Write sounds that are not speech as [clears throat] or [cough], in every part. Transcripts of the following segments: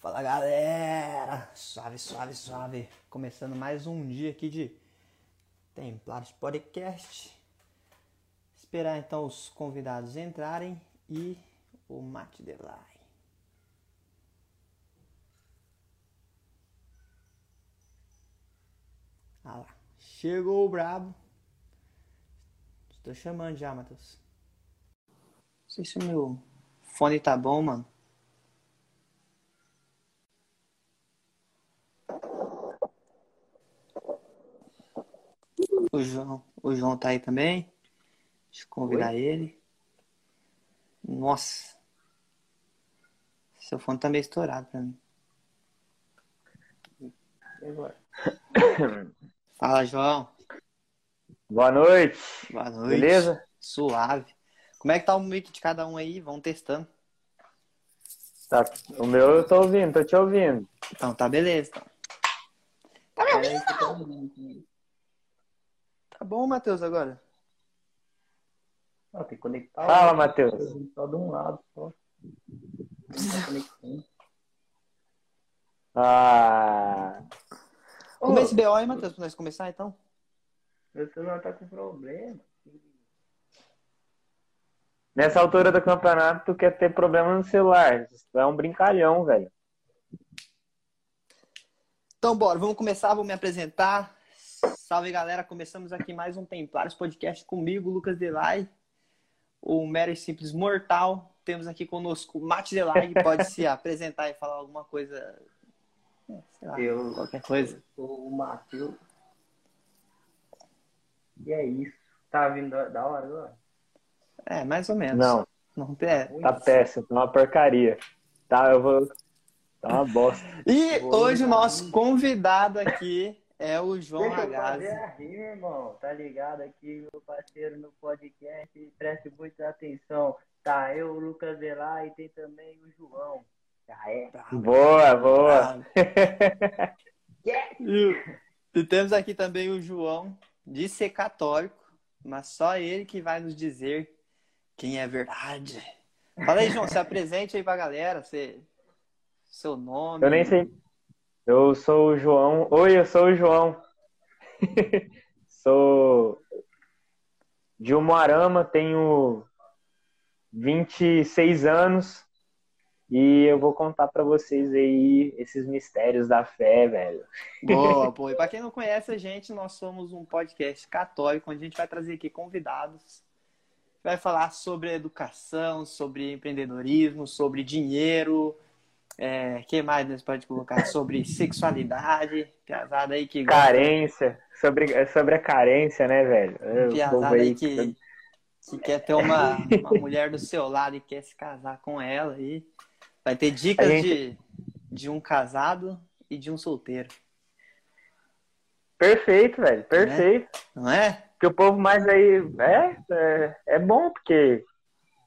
Fala galera, suave, suave, suave. Começando mais um dia aqui de Templados Podcast. Esperar então os convidados entrarem e o Mate Delay. Ah lá, chegou o brabo. Estou chamando já, Matheus. Não sei se o meu fone tá bom, mano. O João, o João tá aí também. Deixa eu convidar Oi? ele. Nossa. Seu fone tá meio estourado pra mim. E agora? [coughs] Fala, João. Boa noite. Boa noite. Beleza? Suave. Como é que tá o mic de cada um aí? Vamos testando. Tá. O meu eu tô ouvindo, tô te ouvindo. Então tá beleza. Então. Tá me ouvindo? Tá bom, Matheus, agora? Não, tem que conectar. Fala, Matheus. Só de um lado, só. Ah. Como é esse BO aí, Matheus, pra nós começar então? Meu celular tá com problema. Nessa altura do campeonato, tu quer ter problema no celular. Isso é um brincalhão, velho. Então, bora, vamos começar, vou me apresentar. Salve, galera. Começamos aqui mais um Templários Podcast comigo, Lucas Delay, o mero e simples mortal. Temos aqui conosco o Mate Delay, que pode se [laughs] apresentar e falar alguma coisa, é, sei lá, Eu- qualquer coisa. Sou o Matheus. E é isso. Tá vindo da- hora agora? É, mais ou menos. Não, Não é. tá péssimo, tá uma porcaria. Tá, eu vou. Tá uma bosta. E Boa, hoje o nosso convidado aqui é o João Deixa eu Ragazzi. fazer a rima, irmão. Tá ligado aqui, meu parceiro no podcast. Preste muita atenção. Tá, eu, o Lucas Delá e tem também o João. Já é. Boa, boa. [laughs] E, e temos aqui também o João, de ser católico, mas só ele que vai nos dizer quem é verdade. Fala aí, João, se apresente aí pra galera, você, seu nome. Eu nem sei. Eu sou o João. Oi, eu sou o João. [laughs] sou de Umuarama, tenho 26 anos e eu vou contar pra vocês aí esses mistérios da fé, velho. Boa, [laughs] pô. E pra quem não conhece a gente, nós somos um podcast católico, onde a gente vai trazer aqui convidados. Vai falar sobre educação, sobre empreendedorismo, sobre dinheiro. É, que mais nós pode colocar? Sobre sexualidade. Piazada aí que Carência, sobre, é sobre a carência, né, velho? É, o povo piazada aí que, que quer ter uma, uma mulher do seu lado e quer se casar com ela aí. Vai ter dicas gente- de, de um casado e de um solteiro, Perfeito, velho, perfeito. não é? Porque o povo mais aí. É, é, é bom, porque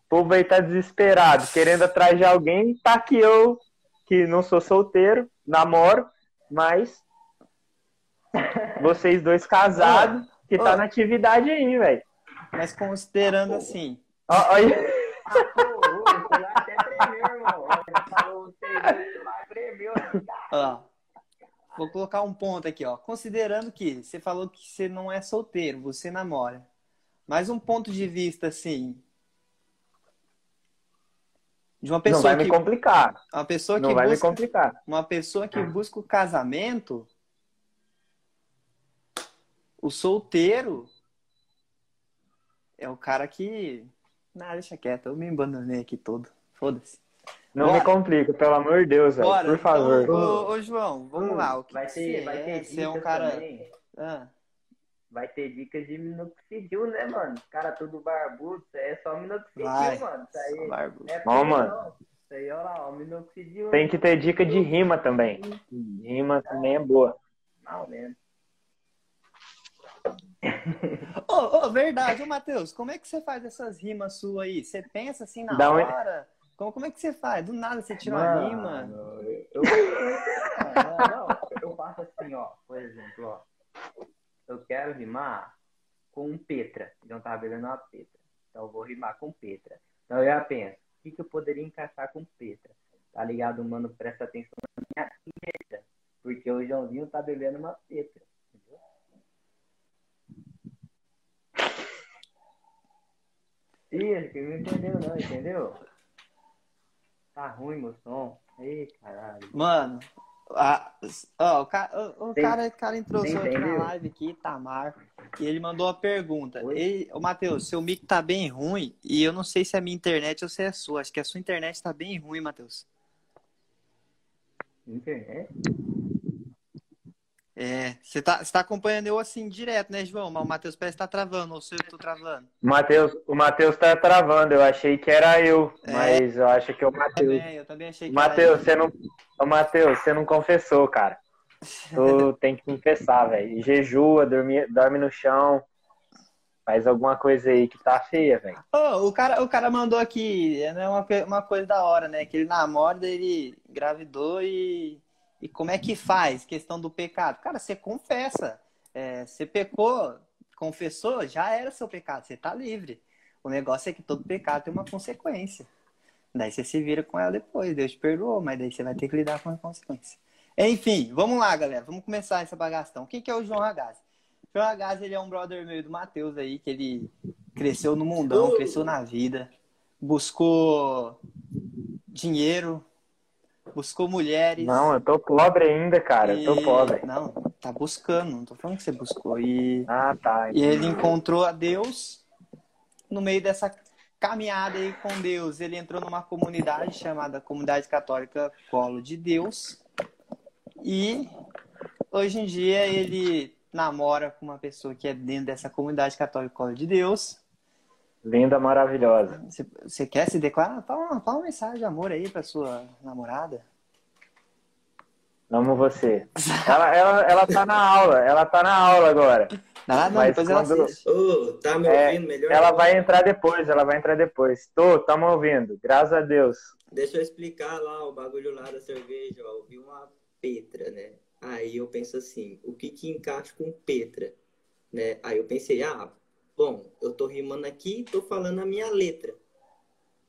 o povo aí tá desesperado, querendo atrás de alguém. Tá que eu, que não sou solteiro, namoro, mas. Vocês dois casados, que tá na atividade aí, velho. Mas considerando assim, Ó, ó aí. Ah, pô, ô, o celular até tremeu, irmão. Olha, falou o celular tremeu. ó, vou colocar um ponto aqui, ó. Considerando que você falou que você não é solteiro, você namora. Mas um ponto de vista assim, de uma Não pessoa vai que me complicar. uma pessoa que Não vai me busca complicar. uma pessoa que busca o casamento, o solteiro é o cara que. Não, deixa quieto, eu me abandonei aqui todo. Foda-se. Não Bora. me complica, pelo amor de Deus, velho. Bora, Por favor. Então, ô, ô, João, vamos lá. O que vai ter, você vai é? ter Você é um cara. Ah, Vai ter dicas de minoxidil, né, mano? Os caras tudo barbudo, isso aí é só minoxidil, Vai. mano. Isso aí barbo. não é Bom, mano. não. Isso aí, olha lá, ó, minoxidil. Tem que ter dica de rima também. Rima também é boa. Mal mesmo. Ô, ô, verdade, ô Matheus, como é que você faz essas rimas suas aí? Você pensa assim na Dá um- hora? Como, como é que você faz? Do nada você tira uma rima. Mano, Eu, não, não, eu faço assim, ó. Por exemplo, ó. Eu quero rimar com Petra. Então tava bebendo uma Petra. Então eu vou rimar com Petra. Então eu já penso, o que, que eu poderia encaixar com Petra? Tá ligado, mano? Presta atenção na minha letra. Porque o Joãozinho tá bebendo uma petra. Entendeu? Que não entendeu, não, entendeu? Tá ruim, meu som. Ei, caralho. Mano, a, ó, o, ca- o- o Tem- cara, o cara entrou aqui na live aqui, Tamar, e ele mandou uma pergunta. Ele, ô, Matheus, seu mic tá bem ruim, e eu não sei se é a minha internet ou se é a sua. Acho que a sua internet tá bem ruim, Matheus. Internet? É, você tá, você tá acompanhando eu assim direto, né, João? Mas o Matheus parece que tá travando, ou se eu tô travando. O Matheus, o Matheus tá travando, eu achei que era eu, É. mas eu acho que é o Matheus. Também, eu também achei que era Matheus, eu. você não. Ô, Matheus, você não confessou, cara. [laughs] Tu tem que confessar, velho. Jejua, dorme, dorme no chão. Faz alguma coisa aí que tá feia, velho. Ô, o, cara, o cara mandou aqui, é né, uma, uma coisa da hora, né? Que ele namora, ele engravidou e, e como é que faz? Questão do pecado. Cara, você confessa. É, você pecou, confessou, já era seu pecado, você tá livre. O negócio é que todo pecado tem uma consequência. Daí você se vira com ela depois, Deus te perdoou, mas daí você vai ter que lidar com a consequência. Enfim, vamos lá, galera. Vamos começar essa bagação. Quem que é o João Ragazzi? O João Ragazzi, ele é um brother meu do Matheus aí, que ele cresceu no mundão, cresceu na vida, buscou dinheiro, buscou mulheres. Não, eu tô pobre ainda, cara. Eu tô e- pobre. Não, tá buscando, não tô falando que você buscou. E, Ah, tá. e ele encontrou a Deus no meio dessa caminhada aí com Deus. Ele entrou numa comunidade chamada Comunidade Católica Colo de Deus. E hoje em dia ele namora com uma pessoa que é dentro dessa comunidade católica Colo de Deus. Linda, maravilhosa. Você, você quer se declarar? Fala uma, fala uma mensagem de amor aí pra sua namorada. Amo você. Ela, ela, ela tá na aula, ela tá na aula agora. Ah, não, Mas depois ela quando- assiste. Ô, tá me É, ouvindo melhor? Ela vai entrar depois, ela vai entrar depois. Tô, tamo ouvindo. Graças a Deus. Deixa eu explicar lá o bagulho lá da cerveja, ó. Eu vi uma Petra, né? Aí eu penso assim, o que que encaixa com Petra, né? Aí eu pensei, ah, bom, eu tô rimando aqui, tô falando a minha letra.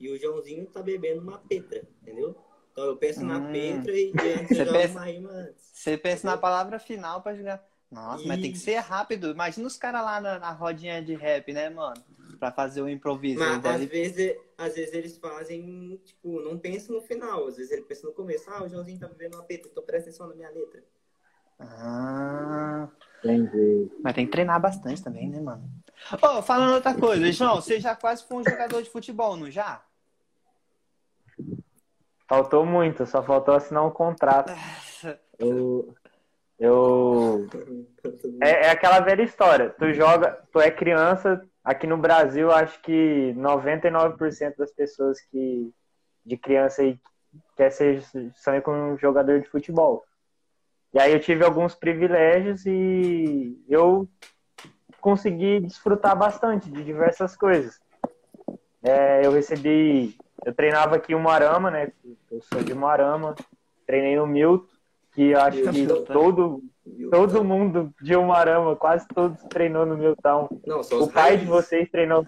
E o Joãozinho tá bebendo uma Petra, entendeu? Então eu penso na Hum. Petra e, [laughs] Você pensa- uma rima antes. Você pensa na palavra final pra jogar. Nossa, mas tem que Isso. ser rápido. Imagina os caras lá na, na rodinha de rap, né, mano? Pra fazer o improviso. Ele Mas às deve- vezes, às vezes eles fazem, tipo, não pensam no final. Às vezes ele pensa no começo, ah, o Joãozinho tá bebendo uma Petra, então presta atenção na minha letra. Ah, Entendi. mas tem que treinar bastante também, né, mano? Ô, falando outra coisa, João, você já quase foi um jogador de futebol, não já? Faltou muito, só faltou assinar um contrato. [laughs] Eu. Eu. É, é aquela velha história. Tu joga, tu é criança. Aqui no Brasil, acho que 99% das pessoas que de criança aí quer ser sonha com um jogador de futebol. E aí eu tive alguns privilégios e eu consegui desfrutar bastante de diversas coisas. É, eu recebi, eu treinava aqui em Moarama, né? Eu sou de Moarama, treinei no Milton, que eu acho que Milton. todo Todo mundo de Umarama, quase todos treinou no Milton. Não, só os O pai de vocês treinou.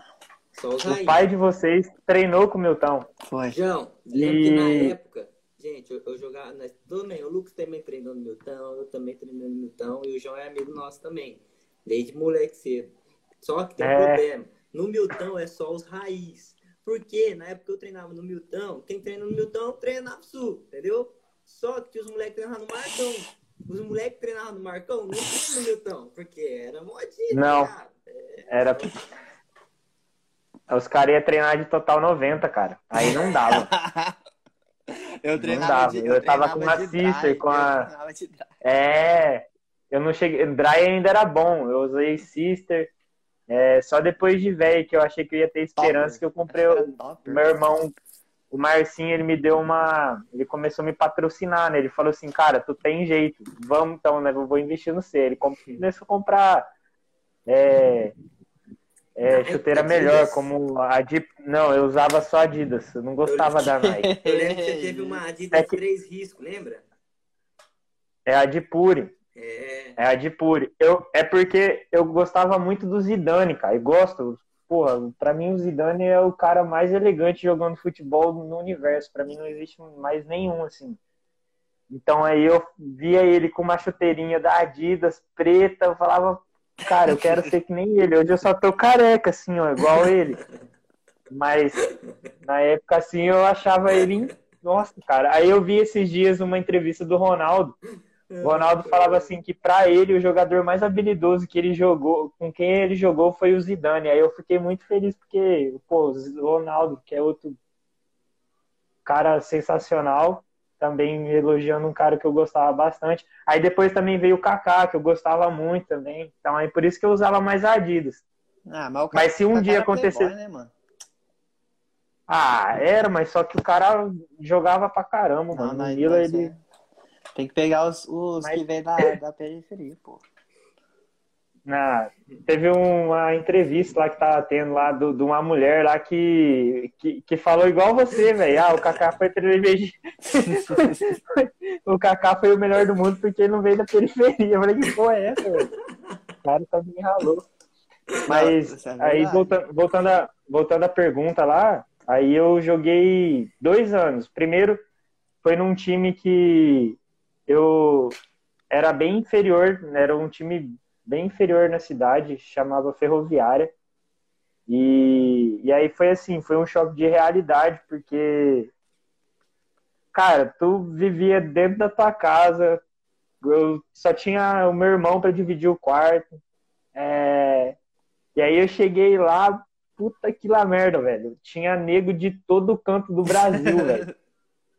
Só os O raízes. pai de vocês treinou com o Milton. Foi. João, que na E- época, gente, eu, eu jogava. Nós, também, o Lucas também treinou no Milton, eu também treinei no Milton, e o João é amigo nosso também. Desde moleque cedo. Só que tem um É. problema. No Milton é só os raiz. Porque na época que eu treinava no Milton, quem treina no Milton treina na Sul, entendeu? Só que os moleques treinavam no Marcão. Os moleques que treinavam no Marcão não treinam no Milton, porque era modinha. Não. cara. Era. Os caras iam treinar de total 90, cara. Aí não dava. [laughs] eu treinava dava, de, eu tava treinava com uma drive, com a- eu. É. Eu não cheguei. Dry ainda era bom. Eu usei Sister. É, só depois de velho que eu achei que eu ia ter esperança que eu comprei. O- meu irmão, o Marcinho, ele me deu uma. Ele começou a me patrocinar, né? Ele falou assim, cara, tu tem jeito, vamos então, né? Eu vou investir no C. Ele com- começou a comprar é, é, chuteira Adidas. melhor, como a Adidas. Não, eu usava só Adidas, eu não gostava da Nike. Eu lembro que você teve uma Adidas É que- três riscos, lembra? É a Adipure. É. É a Adipure. Eu, é porque eu gostava muito do Zidane, cara. E gosto. porra, pra mim o Zidane é o cara mais elegante jogando futebol no universo. Pra mim não existe mais nenhum, assim. Então aí eu via ele com uma chuteirinha da Adidas preta, eu falava, cara, eu quero ser que nem ele. Hoje eu só tô careca, assim, ó, igual ele. Mas na época, assim, eu achava ele. Nossa, cara. Aí eu vi esses dias uma entrevista do Ronaldo. O Ronaldo falava assim que para ele o jogador mais habilidoso que ele jogou, com quem ele jogou foi o Zidane. Aí eu fiquei muito feliz porque, pô, o Ronaldo, que é outro cara sensacional, também elogiando um cara que eu gostava bastante. Aí depois também veio o Kaká, que eu gostava muito também. Então aí por isso que eu usava mais Adidas. Ah, mas, o Mas se um Kaká dia acontecer- né, mano? Ah, era, mas só que o cara jogava pra caramba, Não, mano. não, Mila, ele. é. Tem que pegar os, os Mas- que vêm da, da periferia, pô. Na, teve uma entrevista lá que tava tendo lá do- de uma mulher lá que, que, que falou igual você, velho. Ah, o Kaká foi privilegiado. [laughs] o Kaká foi o melhor do mundo porque ele não veio da periferia. Eu falei, que porra é essa, velho? O cara também ralou. Mas é aí voltando, voltando, a, voltando à pergunta lá, aí eu joguei dois anos. Primeiro foi num time que eu era bem inferior, né, era um time bem inferior na cidade, chamava Ferroviária. E, e aí foi assim, foi um choque de realidade, porque, cara, tu vivia dentro da tua casa, eu só tinha o meu irmão para dividir o quarto. É, e aí eu cheguei lá, puta que lá merda, velho. Tinha nego de todo canto do Brasil, [laughs] velho.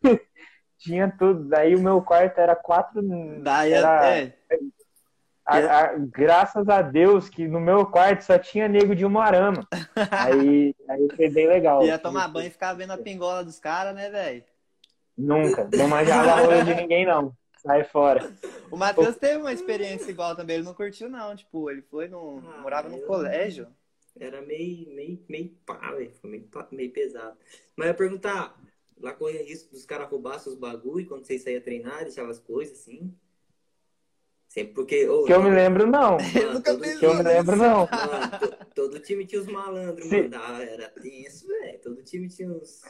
[laughs] Tinha tudo. Daí o meu quarto era quatro. Daí, era, é, a- a- graças a Deus que no meu quarto só tinha nego de Umuarama. aí, [laughs] aí foi bem legal. ia tomar banho e ficar vendo a pingola dos caras, né, velho? Nunca. Não manjava a [laughs] rola de ninguém, não. Sai fora. O Matheus teve uma experiência igual também, ele não curtiu, não. Tipo, ele foi no. Ah, morava num colégio. Era meio, meio, meio pá, velho. Ficou meio, meio pesado. Mas eu ia perguntar, lá corria risco dos caras roubassem os bagulho quando vocês saíam treinar, deixavam as coisas assim? Sempre porque. ô, Que eu me lembro, não. [laughs] mano, nunca todo, Que eu me lembro, não. [laughs] mano, to- todo time tinha os malandros, Sim. mano. Era tenso, velho. Todo time tinha os.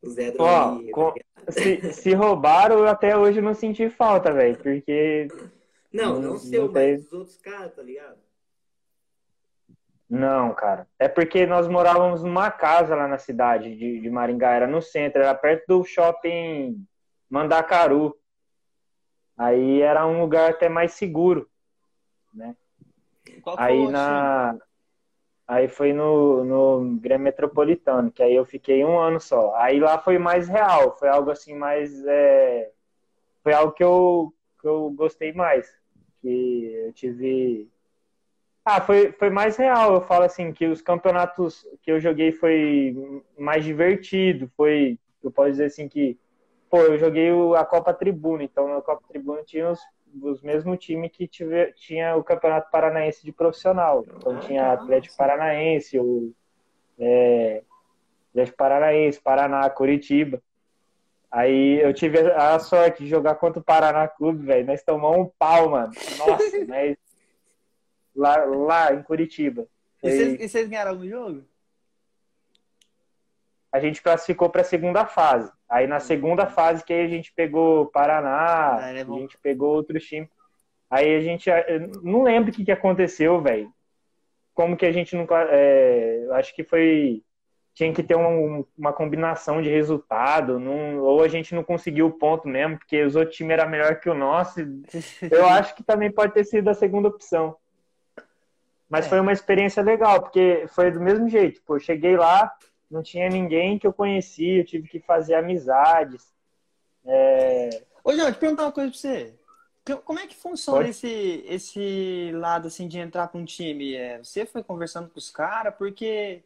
Os Ó, com- tá ligado? Se, se roubaram, eu até hoje não senti falta, velho. Porque. Não, não- não, seu, mas dos outros caras, tá ligado? Não, cara. É porque nós morávamos numa casa lá na cidade de, de Maringá, era no centro, era perto do shopping Mandacaru. Aí era um lugar até mais seguro. Qual foi Aí time? na. Aí foi no, no Grêmio Metropolitano, que aí eu fiquei um ano só. Aí lá foi mais real, foi algo assim mais. é, Foi algo que eu, que eu gostei mais. Que eu tive. Ah, foi, foi mais real. Eu falo assim, que os campeonatos que eu joguei foi mais divertido. Foi. Eu posso dizer assim que. Pô, eu joguei a Copa Tribuna, então na Copa Tribuna tinha os, os mesmos times que tive, tinha o Campeonato Paranaense de profissional. Então tinha Atlético Paranaense, o é, Atlético Paranaense, Paraná, Curitiba. Aí eu tive a sorte de jogar contra o Paraná Clube, velho. Nós tomamos um pau, mano. Nossa, [laughs] mas lá, lá em Curitiba. E Foi- e vocês ganharam algum jogo? A gente classificou para a segunda fase. Aí na segunda fase que aí a gente pegou Paraná, Ah, é a gente pegou outros times. Aí a gente eu não lembro o que, que aconteceu, velho. Como que a gente não é, acho que foi tinha que ter um- uma combinação de resultado, não- ou a gente não conseguiu o ponto mesmo, porque os outros times eram melhor que o nosso. Eu [laughs] acho que também pode ter sido a segunda opção. Mas É. foi uma experiência legal, porque foi do mesmo jeito. Pô, eu cheguei lá, não tinha ninguém que eu conhecia, eu tive que fazer amizades. É, Ô, João, te perguntar uma coisa pra você. Co- Como é que funciona Pode. esse, esse lado assim de entrar pra um time? É, você foi conversando com os caras, porque,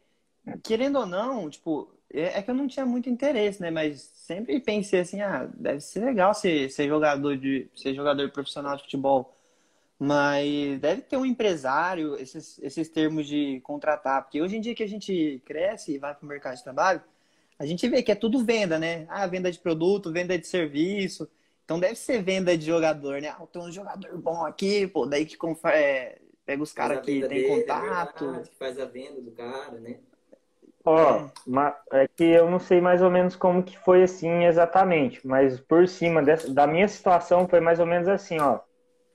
querendo ou não, tipo, é, é que eu não tinha muito interesse, né? Mas sempre pensei assim, ah, deve ser legal ser, ser jogador de ser jogador profissional de futebol. Mas deve ter um empresário, esses, esses termos de contratar, porque hoje em dia que a gente cresce e vai pro mercado de trabalho, a gente vê que é tudo venda, né? Ah, venda de produto, venda de serviço. Então deve ser venda de jogador, né? Ah, tem um jogador bom aqui, pô, daí que confa- é, Pega os Faz caras a que venda tem dele, é contato. verdade, faz a venda do cara, né? Ó, ma- é que eu não sei mais ou menos como que foi assim exatamente, mas por cima dessa, da minha situação foi mais ou menos assim, ó.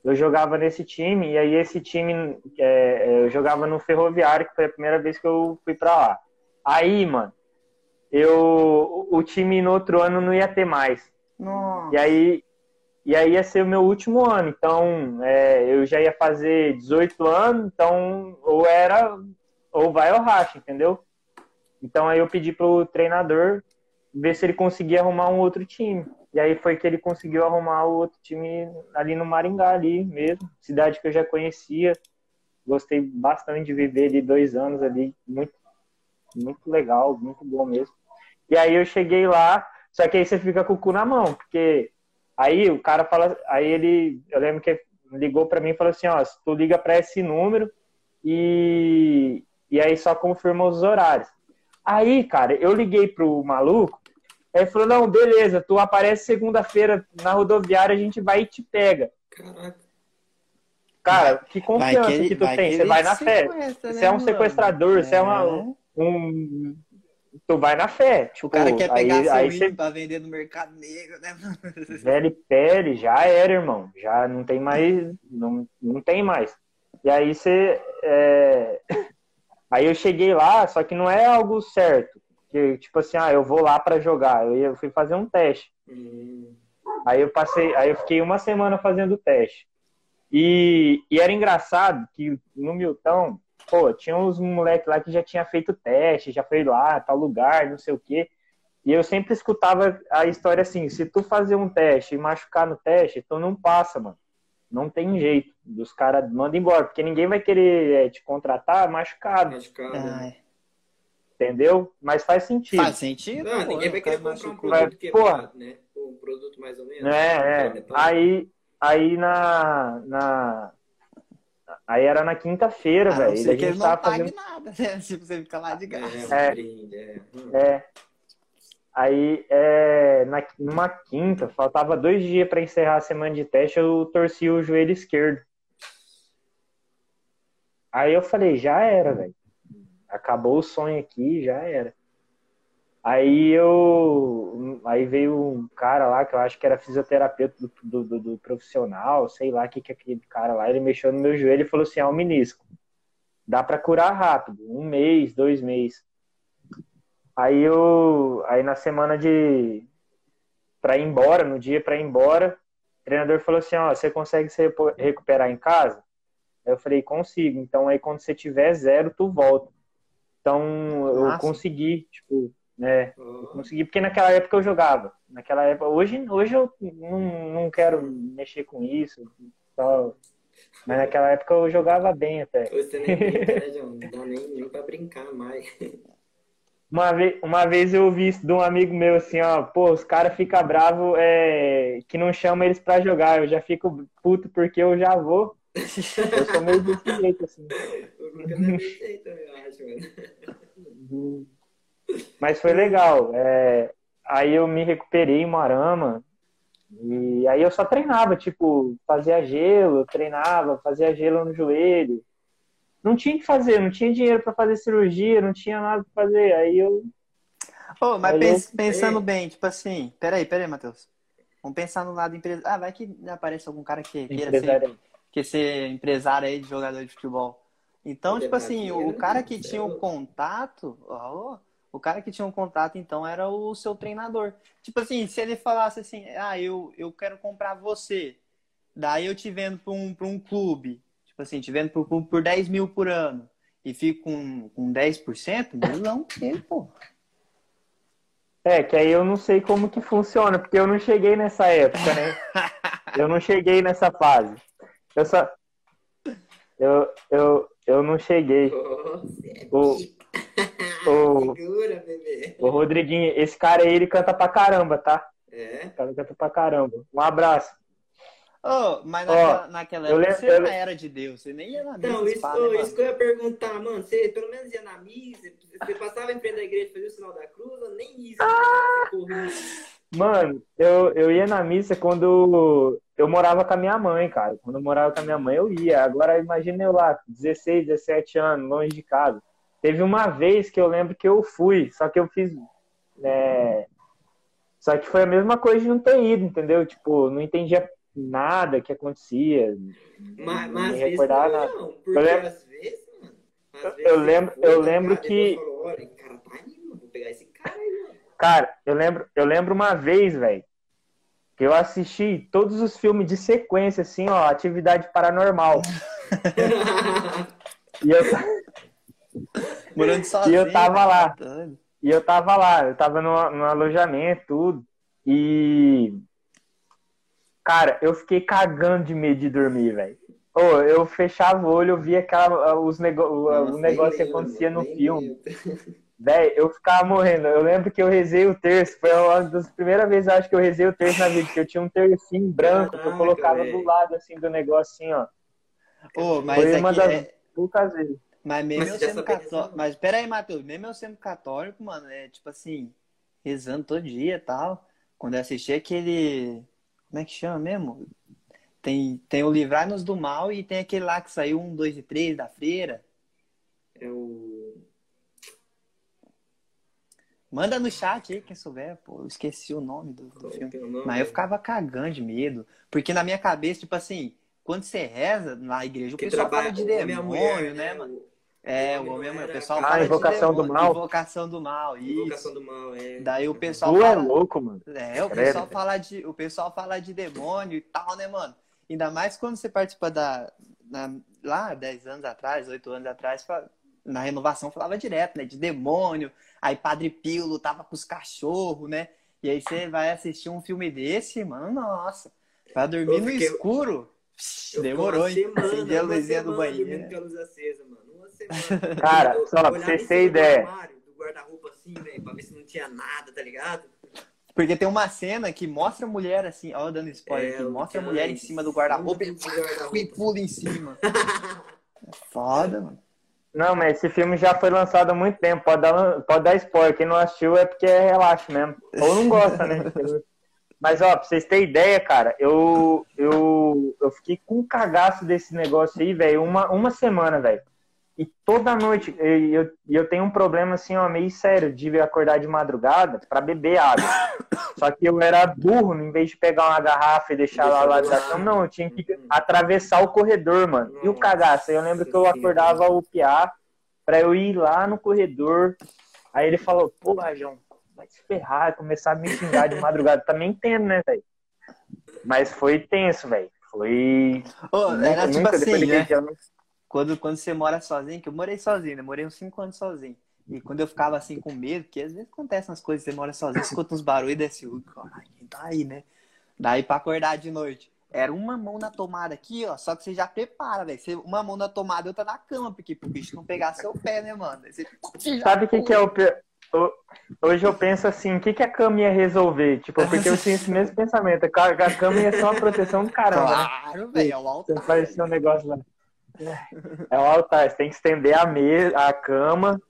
Eu jogava nesse time e aí esse time é, é, eu jogava no Ferroviário, que foi a primeira vez que eu fui pra lá. Aí, mano, eu o time no outro ano não ia ter mais. Nossa. E aí, e aí ia ser o meu último ano. Então, é, eu já ia fazer 18 anos, então ou era ou vai ou racha, entendeu? Então aí eu pedi pro treinador ver se ele conseguia arrumar um outro time. E aí foi que ele conseguiu arrumar o outro time ali no Maringá, ali mesmo, cidade que eu já conhecia. Gostei bastante de viver ali dois anos ali, muito, muito legal, muito bom mesmo. E aí eu cheguei lá, só que aí você fica com o cu na mão, porque aí o cara fala, aí ele, eu lembro que ligou pra mim e falou assim, ó, tu liga pra esse número e, e aí só confirma os horários. Aí, cara, eu liguei pro maluco, aí ele falou, não, beleza, tu aparece segunda-feira na rodoviária, a gente vai e te pega. Caraca. Cara, que confiança ele- que tu tem, que você vai na fé. sequestra, Você né, é um sequestrador, você é uma, É. um... Tu vai na fé. Tipo, O cara quer pegar aí, seu aí você pra vender no mercado negro, né, mano? [laughs] velho pele, já era, irmão. Já não tem mais. Não, não tem mais. E aí você. é, [laughs] Aí eu cheguei lá, só que não é algo certo. Que, tipo assim, ah, eu vou lá pra jogar. Eu, ia- eu fui fazer um teste. Hum, Aí eu passei, aí eu fiquei uma semana fazendo o teste. E, e era engraçado que no Milton, pô, tinha uns moleques lá que já tinha feito teste, já foi lá, tal lugar, não sei o quê. E eu sempre escutava a história assim, se tu fazer um teste e machucar no teste, tu não passa, mano. Não tem jeito. Os caras mandam embora, porque ninguém vai querer é, te contratar machucado, machucado. Ai, entendeu? Mas faz sentido. faz sentido. Não, pô, ninguém vai querer comprar um produto quebrado, né? Um produto mais ou menos. É, é. metade. Aí, aí na, na. Aí era na quinta-feira, A não velho. e ele gente não tava pague fazendo. nada, né? [laughs] Tipo, você fica lá de graça. É, um É. é. Hum. É. Aí, é, na, numa quinta, faltava dois dias pra encerrar a semana de teste, eu torci o joelho esquerdo. Aí eu falei, já era, velho. Acabou o sonho aqui, já era. Aí eu. Aí veio um cara lá, que eu acho que era fisioterapeuta do, do, do- profissional, sei lá o que, que aquele cara lá. Ele mexeu no meu joelho e falou assim: é um menisco. Dá pra curar rápido, um mês, dois meses. Aí eu. Aí na semana de. Pra ir embora, no dia pra ir embora, o treinador falou assim: ó, você consegue se recuperar em casa? Aí eu falei, consigo. Então aí quando você tiver zero, tu volta. Então eu consegui, tipo, né? Ó, Consegui, porque naquela época eu jogava. Naquela época, hoje, hoje eu não, não quero mexer com isso. Só... Mas naquela época eu jogava bem até. Você nem brinca, né, [laughs] João? Não dá nem, nem pra brincar mais. Uma vez, uma vez eu ouvi isso de um amigo meu assim, ó, pô, os caras ficam bravos é, que não chama eles pra jogar. Eu já fico puto porque eu já vou. Eu sou meio desse jeito, assim. O Lucas é jeito, eu acho, mano. Mas foi legal. É, aí eu me recuperei em Moarama. E aí eu só treinava, tipo, fazia gelo, treinava, fazia gelo no joelho. Não tinha o que fazer, não tinha dinheiro pra fazer cirurgia, não tinha nada pra fazer. Aí eu. Ô, mas Aí pens- eu- pensando bem, tipo assim, peraí, peraí, Matheus. Vamos pensar no lado empresa. Ah, vai que aparece algum cara que queira ser. Que ser empresário aí de jogador de futebol. Então, tipo assim, o cara que tinha é um contato, ó, o cara que tinha um contato, então, era o seu treinador. Tipo assim, se ele falasse assim, ah, eu, eu quero comprar você, daí eu te vendo pra um, pra um clube, tipo assim, te vendo pro clube por 10 mil por ano, e fico com, com 10%, milão que, pô. É, que aí eu não sei como que funciona, porque eu não cheguei nessa época, né? [laughs] Eu não cheguei nessa fase. Eu só. Eu, eu, eu não cheguei. É O- o- Segura, bebê. O Rodriguinho, esse cara aí, ele canta pra caramba, tá? É? O cara canta pra caramba. Um abraço. Oh, mas naquela, naquela eu época lembro- você eu era de Deus, você nem ia na missa Então, isso, ô, né, isso que eu ia perguntar, mano. Você pelo menos ia na missa? Você passava em frente da igreja e fazia o sinal da cruz ou nem isso? Ah! Mano, eu, eu ia na missa quando eu morava com a minha mãe, cara. Quando eu morava com a minha mãe, eu ia. Agora, imagina eu lá, 16, 17 anos, longe de casa. Teve uma vez que eu lembro que eu fui, só que eu fiz. É... Só que foi a mesma coisa de não ter ido, entendeu? Tipo, não entendia nada que acontecia. Mas, não mas me às recordava nada. não, porque Eu lembro- às vezes, mano. às Eu- vezes eu lembro- eu foi, lembro cara, que- falou, cara, tá mano, vou pegar esse cara aí, ó. Cara, eu lembro, eu lembro uma vez, velho, eu assisti todos os filmes de sequência, assim, ó, Atividade Paranormal. [laughs] E eu, Morando [laughs] sozinho. eu tava lá. E eu tava lá, eu tava no, no alojamento, tudo. E. Cara, eu fiquei cagando de medo de dormir, velho. Ô, eu fechava o olho, eu via aquela, os nego, o- o Nossa, negócio que acontecia no filme. lembro. [laughs] Velho, eu ficava morrendo. Eu lembro que eu rezei o terço. Foi uma das primeiras vezes, acho que eu rezei o terço na vida. Que eu tinha um tercinho branco que eu colocava velho. do lado, assim, do negócio, assim, ó. Ô, mas Foi é uma das é- poucas vezes. Mas mesmo Mas eu sendo católico. Mas pera aí, Matheus, mesmo eu sendo católico, mano, é tipo assim, rezando todo dia e tal. Quando eu assisti aquele. Como é que chama mesmo? Tem, tem o Livrai-nos do Mal e tem aquele lá que saiu um, dois e três da freira. É o. Manda no chat aí, quem souber, pô. Eu esqueci o nome do, do filme. é nome? Mas eu ficava cagando de medo. Porque na minha cabeça, tipo assim, quando você reza na igreja, o Que pessoal fala de demônio, mulher, né, mano? O- É, o homem o pessoal Ah, fala de invocação do demônio, mal? Invocação do mal, isso. Invocação do mal, é. Daí o pessoal Tu é fala, louco, mano. é, o Credo. pessoal fala de, o pessoal fala de demônio e tal, né, mano? Ainda mais quando você participa da na- lá 10 anos atrás, 8 anos atrás, na renovação falava direto, né, de demônio. Aí Padre Pio lutava com os cachorros, né? E aí você vai assistir um filme desse, mano, nossa. Pra dormir no escuro, Eu demorou, hein? Acender a luzinha do banheiro. dormindo com a luz acesa, mano. Uma semana. [laughs] Cara, Eu só pra vocês em terem ideia. armário, Do guarda-roupa assim, velho, pra ver se não tinha nada, tá ligado? Porque tem uma cena que mostra a mulher assim, ó, dando spoiler É, mostra a mulher em em cima do guarda-roupa e, guarda-roupa. e pula em cima. [laughs] É foda, mano. Não, mas esse filme já foi lançado há muito tempo. Pode dar, pode dar spoiler. Quem não assistiu é porque é relaxo mesmo. Ou não gosta, né? [laughs] Mas, ó, pra vocês terem ideia, cara, eu, eu, eu fiquei com um cagaço desse negócio aí, velho, uma, uma semana, velho. E toda noite, eu, e eu tenho um problema, assim, ó, meio sério, de acordar de madrugada pra beber água. [coughs] Só que eu era burro, em vez de pegar uma garrafa e deixar lá lado da cama, não, eu tinha que atravessar o corredor, mano. E o cagaço, eu lembro que eu acordava o Piá pra eu ir lá no corredor. Aí ele falou, pô, João, vai se ferrar, começar a me xingar de madrugada. [laughs] Também entendo, né, velho? Mas foi tenso, velho. Foi. Ô, era tipo assim, né? dia, eu não- Quando, quando você mora sozinho, que eu morei sozinho, né? Morei uns 5 anos sozinho. E quando eu ficava assim com medo, porque às vezes acontecem umas coisas, você mora sozinho, escuta uns barulhos e o. Caralho, quem tá aí, né? Daí pra acordar de noite. Era uma mão na tomada aqui, ó. Só que você já prepara, velho. Você- Uma mão na tomada e outra na cama, porque pro bicho não pegar seu pé, né, mano? Você... Sabe o que, que é o pior? Hoje eu penso assim, o que, que a cama ia resolver? Tipo, porque eu tinha esse mesmo pensamento. A ca- a cama ia ser uma proteção do caramba? Claro, velho. É o Você altar. aparecer um negócio lá. [laughs] É o altar, você tem que estender a, me... a cama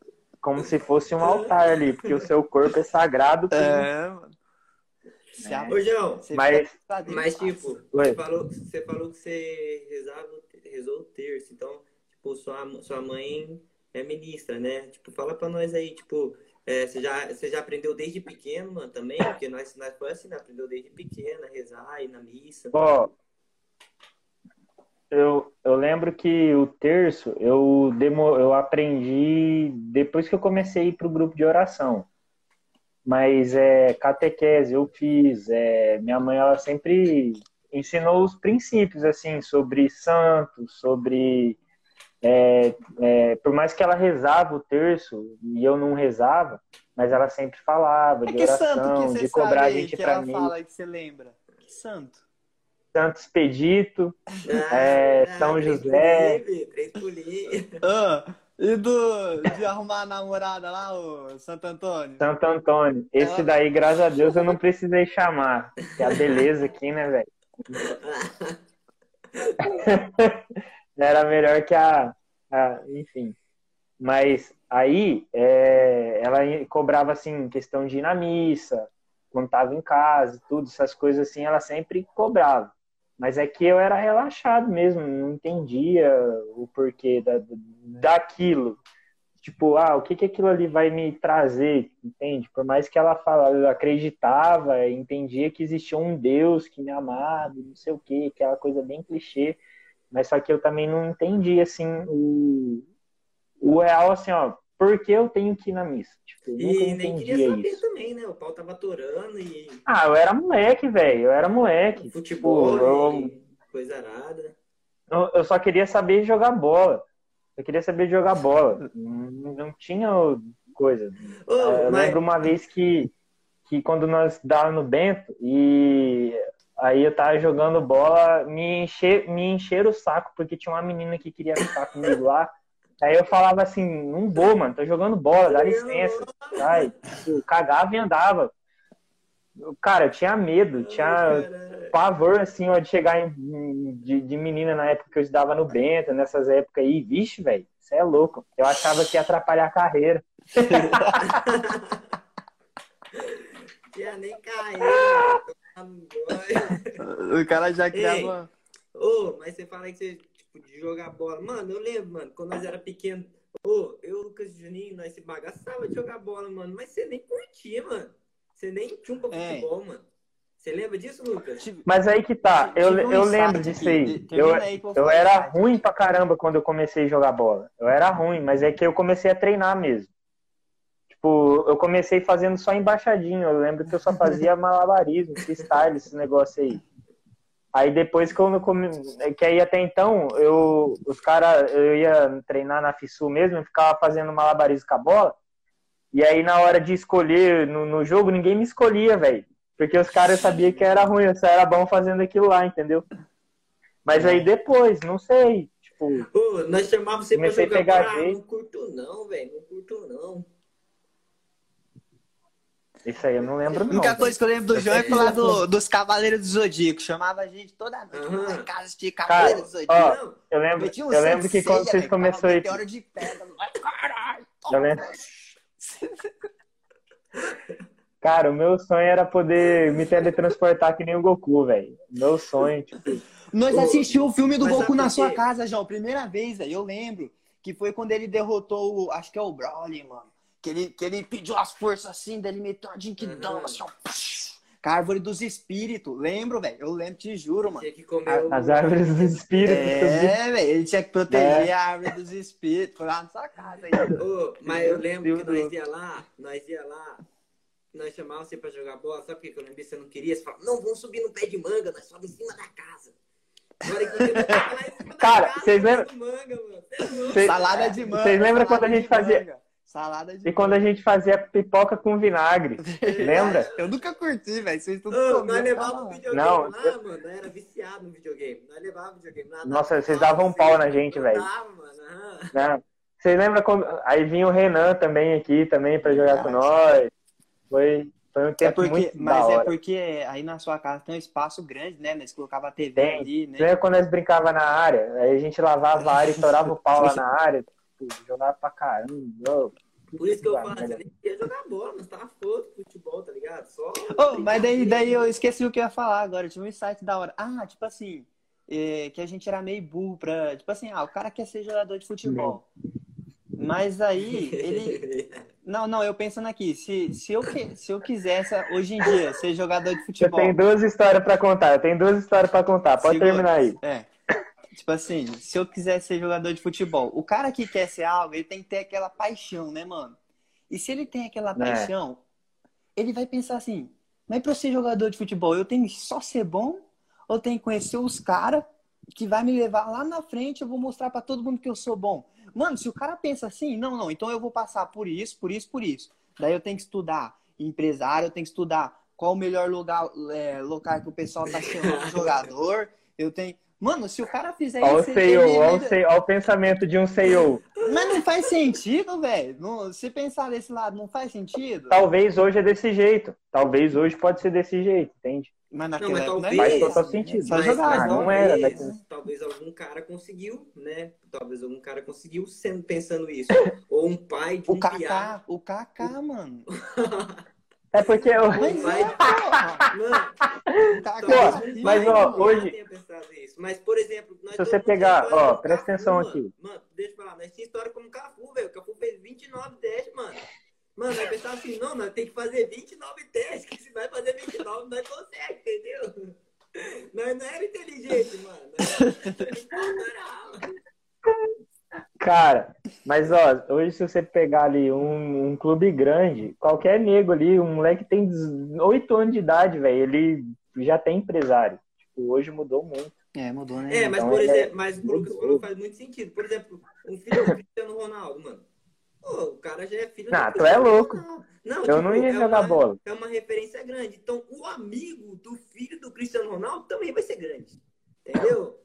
como se fosse um altar ali, porque o seu corpo é sagrado. É, mano. Se É. abre- Ô, João, você Mas- mas tipo, Oi. você falou, você falou que você rezava, rezou o terço, então, tipo, sua, sua mãe é ministra, né? Tipo, fala pra nós aí, tipo, é, você, já, você já aprendeu desde pequeno, mano, também? Porque nós, nós foi assim, né? Aprendeu desde pequena, rezar, ir na missa. Ó, eu, eu lembro que o terço eu, demo, eu aprendi depois que eu comecei a ir para o grupo de oração. Mas é catequese eu fiz. É, minha mãe ela sempre ensinou os princípios assim sobre santos, sobre é, é, por mais que ela rezava o terço e eu não rezava, mas ela sempre falava de Que santo que oração, você de cobrar a gente que para mim. fala que você lembra? Que santo? Santo Expedito, Ah, É, ah, São três José. Três pulinhos. Ah, e do, de arrumar a namorada lá, o Santo Antônio? Santo Antônio. Esse Ela- daí, graças a Deus, eu não precisei chamar. Que é a beleza aqui, né, velho? [laughs] Era melhor que a, a- Enfim. Mas aí, é, ela cobrava, assim, questão de ir na missa, quando tava em casa, tudo, essas coisas assim, ela sempre cobrava. Mas é que eu era relaxado mesmo, não entendia o porquê da, daquilo. Tipo, ah, o que que aquilo ali vai me trazer, entende? Por mais que ela fala, eu acreditava, entendia que existia um Deus que me amava, não sei o que, aquela coisa bem clichê. Mas só que eu também não entendi, assim, o, o real, assim, ó, por que eu tenho que ir na missa? Tipo, eu E nem queria saber isso. também, né? O pau tava atorando e Ah, eu era moleque, velho, eu era moleque. futebol Tipo, eu, coisa arada. eu- eu só queria saber jogar bola. Eu queria saber jogar bola. Não, não tinha coisa. Eu mas- lembro uma vez que, que quando nós dava no Bento e aí eu tava jogando bola, me, encher, me encheram o saco porque tinha uma menina que queria ficar comigo lá. Aí eu falava assim, não vou, mano, tô jogando bola, dá licença. Sai. Tipo, cagava e andava. Eu, Cara, eu tinha medo, tinha pavor, assim, ó, de chegar em, de, de menina na época que eu estudava no Bento, nessas épocas aí. Vixe, velho, você é louco. Eu achava que ia atrapalhar a carreira. [laughs] Tinha nem caindo. [laughs] O cara já Ei. criava. Ô, mas você fala que você, de jogar bola. Mano, eu lembro, mano, quando nós era pequeno. Ô, eu, Lucas e Juninho, nós se bagaçava de jogar bola, mano. Mas você nem curtia, mano. Você nem tinha um pra É. futebol, mano. Você lembra disso, Lucas? Mas aí que tá, eu, um eu lembro disso aí. De- Eu, aí eu era ruim pra caramba quando eu comecei a jogar bola. Eu era ruim, mas é que eu comecei a treinar mesmo. Tipo, eu comecei fazendo só embaixadinho. Eu lembro que eu só fazia [laughs] malabarismo, freestyle, esse negócio aí. Aí depois que eu não come... que aí até então eu os cara eu ia treinar na FISU mesmo, eu ficava fazendo malabarismo com a bola. E aí na hora de escolher no, no jogo, ninguém me escolhia, velho. Porque os caras sabiam que era ruim, eu só era bom fazendo aquilo lá, entendeu? Mas aí depois, não sei, tipo, Ô, nós chamávamos você pra jogar pegar. Ah, não curto não, velho. Não curto não. Isso aí eu não lembro A não. única coisa que eu lembro do João é falar do- dos Cavaleiros do Zodíaco. Chamava a gente toda noite lá em casa de Cavaleiros do Zodíaco. Eu lembro, um eu lembro que quando vocês começaram meteoro de pedra. Caralho, Eu lembro. Cara, o meu sonho era poder me teletransportar que nem o Goku, velho. Meu sonho, tipo, Nós assistimos o filme do mas Goku na sua casa, João. Primeira vez, velho. Eu lembro. Que foi quando ele derrotou o. Acho que é o Broly, mano. Que ele, que ele pediu as forças assim, meteu uma Jinkidama, Uhum. assim, ó. Com a árvore dos espíritos. Lembro, velho. Eu lembro, te juro, mano. tinha que comer o... as árvores dos espíritos. É, velho. Ele tinha que proteger É. a árvore dos espíritos. Foi lá na sua casa. Ô, mas eu lembro que Deus. nós ia lá, nós ia lá, nós chamávamos você pra jogar bola, sabe por que eu lembrei que você não queria? Você falava, não, vamos subir no pé de manga, nós sobe em cima da casa. Agora que você tava lá em cima da Cara, vocês pé lembram- de manga, mano. Você é. Cê- Salada de manga. Vocês lembram quando a gente fazia- manga. Salada de E quando a gente fazia pipoca com vinagre, [laughs] [laughs] lembra? Eu nunca curti, velho. Vocês tudo comiam, nós levávamos o lá. videogame Não, lá, eu- mano. Nós era viciado no videogame. Nós levávamos videogame lá. Nossa, vocês davam um pau na gente, velho. Né? Vocês lembram quando. Aí vinha o Renan também aqui, também, pra jogar com nós. Foi, foi um É tempo porque, muito da mas é porque aí na sua casa tem um espaço grande, né? Nós colocava a TV Tem. ali, né? Lembra quando nós brincava na área? Aí a gente lavava a área, estourava o pau lá [laughs] na área, tipo, jogava pra caramba. Por isso que eu falo, você nem queria jogar bola, mas tava foda com futebol, tá ligado? Só. Oh, mas daí, daí eu esqueci o que eu ia falar agora. Eu tive um insight da hora. Ah, tipo assim, é, que a gente era meio burro pra. Tipo assim, ah, o cara quer ser jogador de futebol. Mas aí, ele. [laughs] Não, não, eu pensando aqui, se, se, eu, que- se eu quisesse hoje em dia ser jogador de Eu futebol. tenho duas histórias pra contar, eu tenho duas histórias pra contar. Pode Segura. terminar aí. É. Tipo assim, se eu quiser ser jogador de futebol, o cara que quer ser algo, ele tem que ter aquela paixão, né, mano? E se ele tem aquela É. paixão, ele vai pensar assim: mas pra eu ser jogador de futebol, eu tenho que só ser bom? Ou tenho que conhecer os caras que vai me levar lá na frente, eu vou mostrar pra todo mundo que eu sou bom? Mano, se o cara pensa assim, não, não, então eu vou passar por isso, por isso, por isso. Daí eu tenho que estudar empresário, eu tenho que estudar qual o melhor lugar, é, local que o pessoal tá chamando jogador. Eu tenho. Mano, se o cara fizer Olha o isso. ele- CEO, ele- olha o CEO, olha o pensamento de um CEO. Mas não faz sentido, velho. Não- Se pensar desse lado, não faz sentido. Talvez hoje é desse jeito. Talvez hoje pode ser desse jeito, entende? Mas Não, naquela mas época talvez. não é Faz isso. total sentido. Mas, jogar, mas não não era, talvez, daqui- talvez algum cara conseguiu, né? Talvez algum cara conseguiu sendo pensando isso. Ou um pai de O um. Kaká, o Kaká, mano. [laughs] É porque eu, Mas [laughs] Vai- é. Mano, Tá, Pô, cara, mas, eu ó, hoje-. Mas, por exemplo, nós Se você pegar, ó, presta Cafu, atenção mano. aqui. Mano, deixa eu falar, nós tínhamos história como Cafu, velho. O Cafu fez 29 testes, mano. Mano, nós pensava assim, não, nós tem que fazer 29 testes, que se nós fazer 29, nós conseguimos, entendeu? Nós não era inteligente, mano. Nós era Cara, mas ó, hoje se você pegar ali um, um clube grande, qualquer nego ali, um moleque tem 8 anos de idade, velho, ele já tem empresário. Tipo, hoje mudou muito. É, mudou, né? É, mas Então, por é- exemplo, mas o Lucas falou faz muito sentido. Por exemplo, um filho do Cristiano Ronaldo, mano. Pô, o cara já é filho Não, do tu é louco. Ronaldo. Não, Eu não ia é jogar uma- bola. É uma referência grande. Então, o amigo do filho do Cristiano Ronaldo também vai ser grande. Entendeu?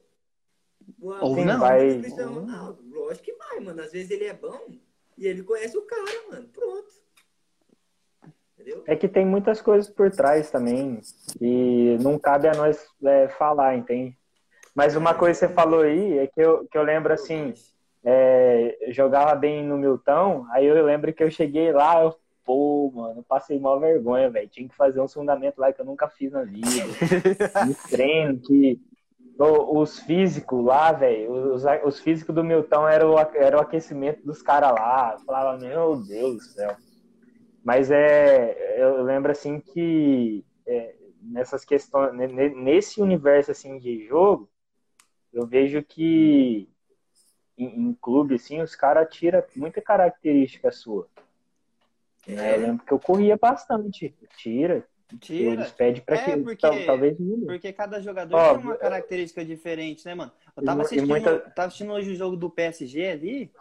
Ou não. Vai- Ronaldo. Lógico que vai, mano. Às vezes ele é bom e ele conhece o cara, mano. Pronto. Entendeu? É que tem muitas coisas por trás também e não cabe a nós é, falar, entende? Mas uma coisa que você falou aí é que eu, que eu lembro assim, é, jogava bem no Milton, aí eu lembro que eu cheguei lá, eu, pô, mano, passei mal vergonha, velho. Tinha que fazer uns fundamentos lá que eu nunca fiz na vida. No [laughs] treino, que os físicos lá, velho, os, os físicos do Milton era o, era o aquecimento dos caras lá. Eu falava, meu Deus do céu. Mas é, eu lembro assim que é, nessas questões, ne- ne- nesse universo assim de jogo, eu vejo que em, em clube assim os caras tiram muita característica sua. né? Eu lembro que eu corria bastante. Tira, Tira. eles pedem pra É, que porque- tal- talvez. Porque cada jogador Ó, tem uma característica diferente, né, mano? Eu tava assistindo, muita- tava assistindo hoje o jogo do PSG ali,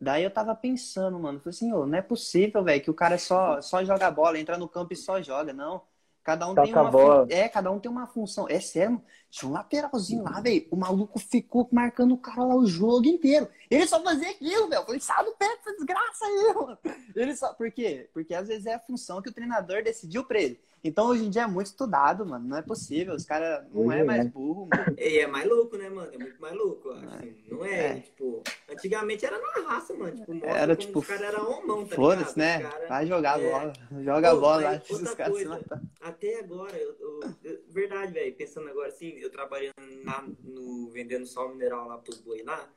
daí eu tava pensando, mano, falei assim, ô, não é possível, velho, que o cara só, só joga bola, entra no campo e só joga, não. Cada um tem Toca uma a bola. fun- É, cada um tem uma função. É sério, mano. tinha um lateralzinho lá, velho. O maluco ficou marcando o cara lá o jogo inteiro. Ele só fazia aquilo, velho. Eu falei, sai do pé dessa desgraça aí, mano. Ele só. Por quê? Porque às vezes é a função que o treinador decidiu pra ele. Então hoje em dia é muito estudado, mano. Não é possível. Os caras não é é. mais burro, [laughs] mano. E é mais louco, né, mano? É muito mais louco, acho. assim. Não é, É. tipo. Antigamente era na raça, mano. Tipo, Era, tipo, os caras eram homão, tá Foda-se, né? Cara- Vai jogar é. bola. Joga Pô, bola outra Os caras se coisa. Até agora, eu, eu- eu- verdade, velho, pensando agora assim, eu trabalhando na- no vendendo sal mineral lá pros boi lá,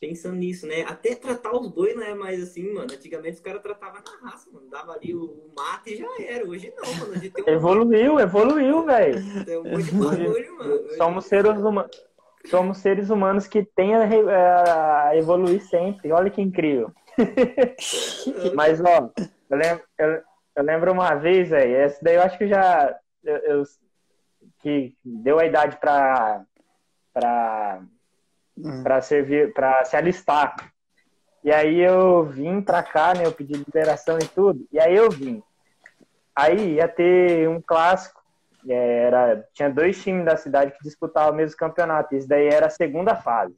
pensando nisso, né? Até tratar os boi não é mais assim, mano. Antigamente os caras tratavam na raça, mano. Dava ali o, o mato e já era. Hoje não, mano. Hoje tem um, Evoluiu, evoluiu, velho. tem um monte de bagulho, mano. Somos seres humanos. Somos seres humanos que têm a, a evoluir sempre. Olha que incrível. [laughs] Mas, ó, eu lembro, eu, eu lembro uma vez, velho, essa daí eu acho que já. Eu, eu- que deu a idade pra, pra, Hum. pra servir, pra se alistar. E aí eu vim pra cá, né? Eu pedi liberação e tudo. E aí eu vim. Aí ia ter um clássico. é, Era, tinha dois times da cidade que disputavam o mesmo campeonato. Isso daí era a segunda fase.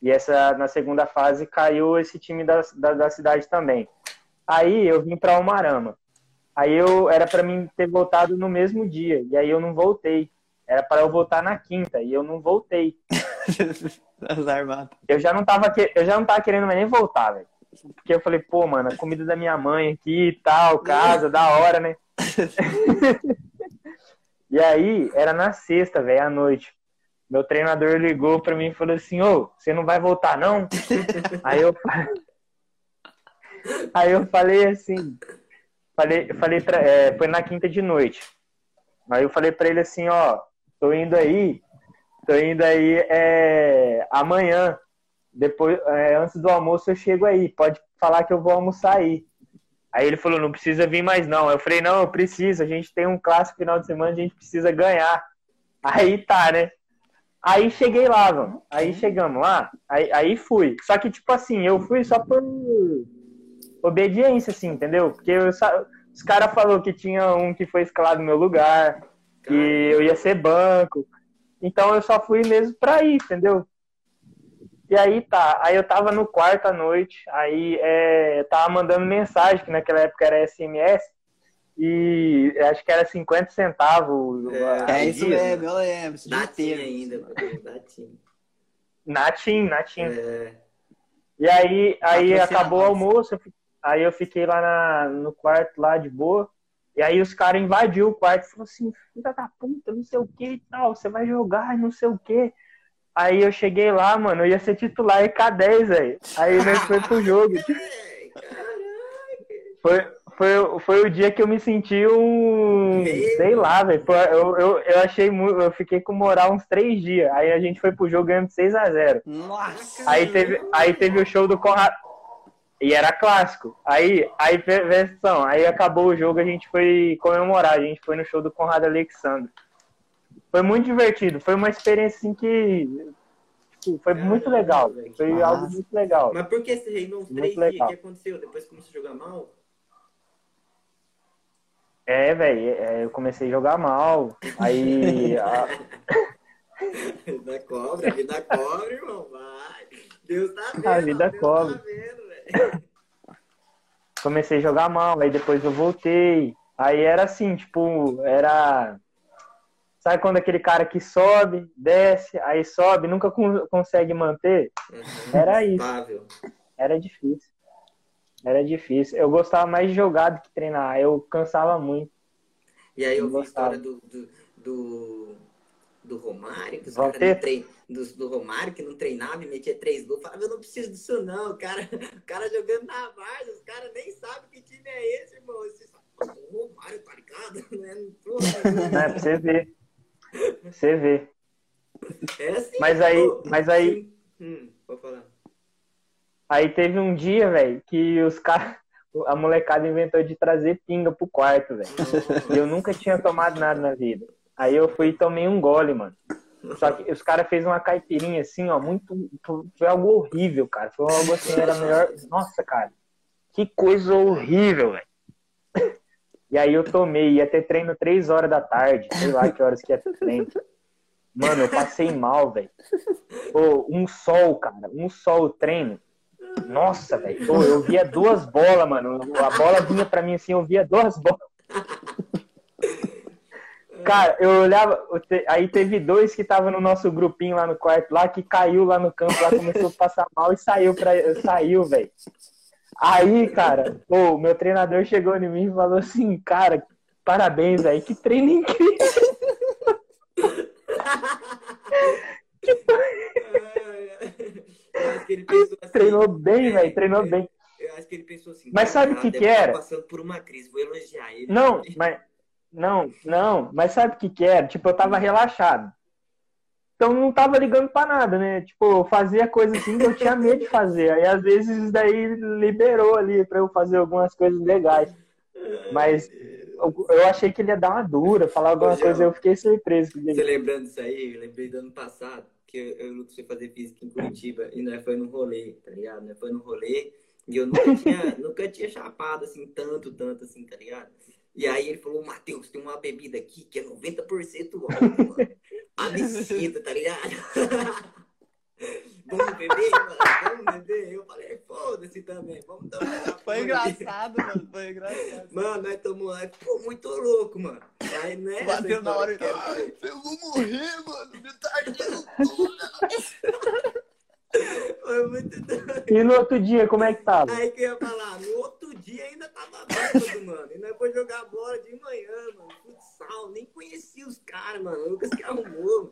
E essa, na segunda fase caiu esse time da, da, da cidade também. Aí eu vim para Umarama. Aí eu era para mim ter voltado no mesmo dia. E aí eu não voltei. Era para eu voltar na quinta. E eu não voltei. [laughs] Eu já não tava, que- eu já não tava querendo nem voltar, velho. Porque eu falei, pô, mano, a comida da minha mãe aqui e tal, casa, da hora, né? [laughs] e aí, era na sexta, velho, à noite. Meu treinador ligou pra mim e falou assim, ô, você não vai voltar, não? [laughs] aí eu Aí eu falei assim, falei, falei pra, é, foi na quinta de noite. Aí eu falei pra ele assim, ó, tô indo aí, tô indo aí é, amanhã. Depois, é, antes do almoço eu chego aí. Pode falar que eu vou almoçar aí. Aí ele falou, não precisa vir mais não. Eu falei, não, eu preciso. A gente tem um clássico final de semana, a gente precisa ganhar. Aí tá, né? Aí cheguei lá, mano. Aí chegamos lá, aí, aí fui. Só que, tipo assim, eu fui só por obediência, assim, entendeu? Porque eu os caras falaram que tinha um que foi escalado no meu lugar, que eu ia ser banco. Então eu só fui mesmo pra ir, entendeu? E aí tá, aí eu tava no quarto à noite, aí é, eu tava mandando mensagem, que naquela época era SMS, e acho que era 50 centavos. É, É isso mesmo, eu lembro. Inteiro. ainda. Natim, natim. É, E aí, aí acabou o almoço, eu fi- aí eu fiquei lá na, no quarto lá de boa. E aí os caras invadiu o quarto e falou assim, filha da puta, não sei o que e tal, você vai jogar, não sei o que. Aí eu cheguei lá, mano, eu ia ser titular em K10, velho. Aí nós foi pro jogo. [laughs] Foi, foi, foi o dia que eu me senti um. Sei lá, velho. Eu, eu, eu achei muito. Eu fiquei com moral uns três dias. Aí a gente foi pro jogo ganhando 6x0. Nossa! Aí teve, aí teve o show do Conrado. E era clássico. Aí, aí, versão, aí acabou o jogo, a gente foi comemorar, a gente foi no show do Conrado Alexandre. Foi muito divertido, foi uma experiência assim que tipo, foi muito legal, foi Nossa. algo muito legal. Mas por que você reinou uns três dias? O que aconteceu? Depois começou a jogar mal? É, velho, é, eu comecei a jogar mal. Aí. a... [laughs] vida cobra, vida cobra, irmão, vai. Deus tá vendo. A vida Deus cobra. Tá vendo, Comecei a jogar mal, aí depois eu voltei. Aí era assim, tipo, era. Sabe quando aquele cara que sobe, desce, aí sobe, nunca consegue manter? Uhum. Era isso. Era difícil. Era difícil. Eu gostava mais de jogar do que treinar. Eu cansava muito. E aí eu vi a história do, do, do, do Romário, que os caras treinam do, do Romário, que não treinava e metia três gols. Falava, eu não preciso disso, não. O cara, [laughs] o cara jogando na Varsa, os caras nem sabem que time é esse, irmão. Esse, o Romário, [laughs] tá ligado? Não é, pra você ver. Pra você ver. É assim, mas aí, pô, mas aí. Hum, vou falar. Aí teve um dia, velho, que os caras. A molecada inventou de trazer pinga pro quarto, velho. E eu nunca tinha tomado nada na vida. Aí eu fui e tomei um gole, mano. Só que os caras fez uma caipirinha assim, ó, muito. Foi algo horrível, cara. Foi algo assim, era melhor. Nossa, cara. Que coisa horrível, velho. E aí eu tomei, ia ter treino três horas da tarde, sei lá que horas que ia ter treino. Mano, eu passei mal, velho. um sol, cara, um sol o treino. Nossa, velho. Eu via duas bolas, mano. A bola vinha pra mim assim, eu via duas bolas. Cara, eu olhava, aí teve dois que estavam no nosso grupinho lá no quarto, lá que caiu lá no campo, lá começou a passar mal e saiu para saiu, velho. Aí, cara, o meu treinador chegou em mim e falou assim, cara, parabéns, aí, que treino incrível. assim, treinou bem, velho, treinou bem. Eu acho que ele pensou assim. Mas sabe o que que era? passando por uma crise, vou elogiar ele. Não, mas não, não, mas sabe o que que era? Tipo, eu tava relaxado. Então não tava ligando pra nada, né? Tipo, eu fazia coisa assim que eu tinha medo de fazer. Aí às vezes isso daí liberou ali pra eu fazer algumas coisas legais. Mas eu, achei que ele ia dar uma dura, falar alguma Ô, coisa, eu fiquei surpreso. Você lembrando disso aí, eu lembrei do ano passado, que eu, eu fui fazer física em Curitiba e nós foi no rolê, tá ligado? Nós foi no rolê e eu nunca tinha, [laughs] nunca tinha chapado assim, tanto, tanto assim, tá ligado? E aí ele falou, Matheus, tem uma bebida aqui que é 90% álcool, mano. Absinto, tá ligado? [laughs] vamos beber, mano? Vamos beber? Eu falei, foda-se também, vamos tomar. [laughs] Foi engraçado, mano, foi engraçado. Mano, nós tomamos lá, ficou muito louco, mano. Aí, né? Bateu na hora e... Ai, eu vou morrer, mano, me tudo. [laughs] Foi muito doido. E no outro dia, como é que tava? Aí que eu ia falar, no outro dia ainda tava bêbado, mano. E nós foi jogar bola de manhã, mano. Futsal, nem conhecia os caras, mano. O Lucas que arrumou.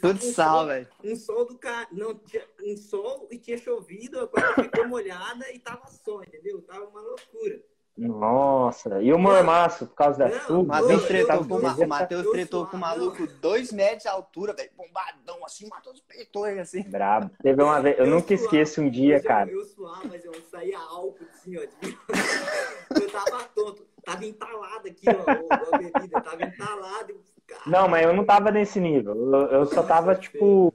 Futsal, um velho. Um sol do cara. Não, tinha um sol e tinha chovido, a coisa ficou molhada e tava só, entendeu? Tava uma loucura. Nossa, e o mormaço por causa da chuva? Matheus tretou, com, o Matheus tretou com o maluco dois metros de altura, velho, bombadão assim, matou os peitões assim. Brabo. Teve uma vez, eu, eu nunca suava, esqueço um dia, cara. Eu, eu suava, mas eu saía álcool assim, ó. [laughs] eu tava tonto, tava entalado aqui, ó, a bebida, tava entalado. Não, mas eu não tava nesse nível. Eu, eu só tava, tipo,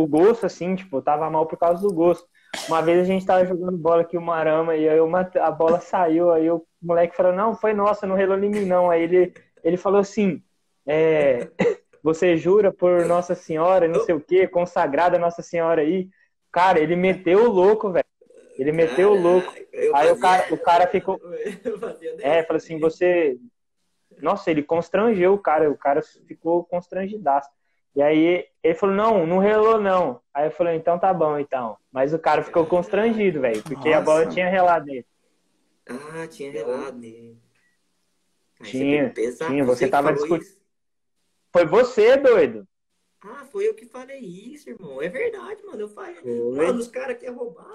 o gosto, assim, tipo, eu tava mal por causa do gosto. Uma vez a gente tava jogando bola aqui, o Marama, e aí uma, a bola saiu, aí o moleque falou, não, foi nossa, não relou em mim não. Aí ele, ele falou assim, é, [laughs] você jura por Nossa Senhora, não sei o que, consagrada Nossa Senhora aí. Cara, ele meteu o louco, velho. Ele meteu o louco. Aí o cara, o cara ficou. É, falou assim, você. Nossa, ele constrangeu o cara, o cara ficou constrangidaço. E aí ele falou, não, não relou não. Aí eu falei, então tá bom, então. Mas o cara ficou constrangido, velho, porque Nossa. a bola tinha relado nele. Ah, tinha relado nele. Aí Tinha, pesado. tinha, você que tava discutindo. Foi você, doido. Ah, foi eu que falei isso, irmão. É verdade, mano. Eu falei. Mano, os caras querem roubar.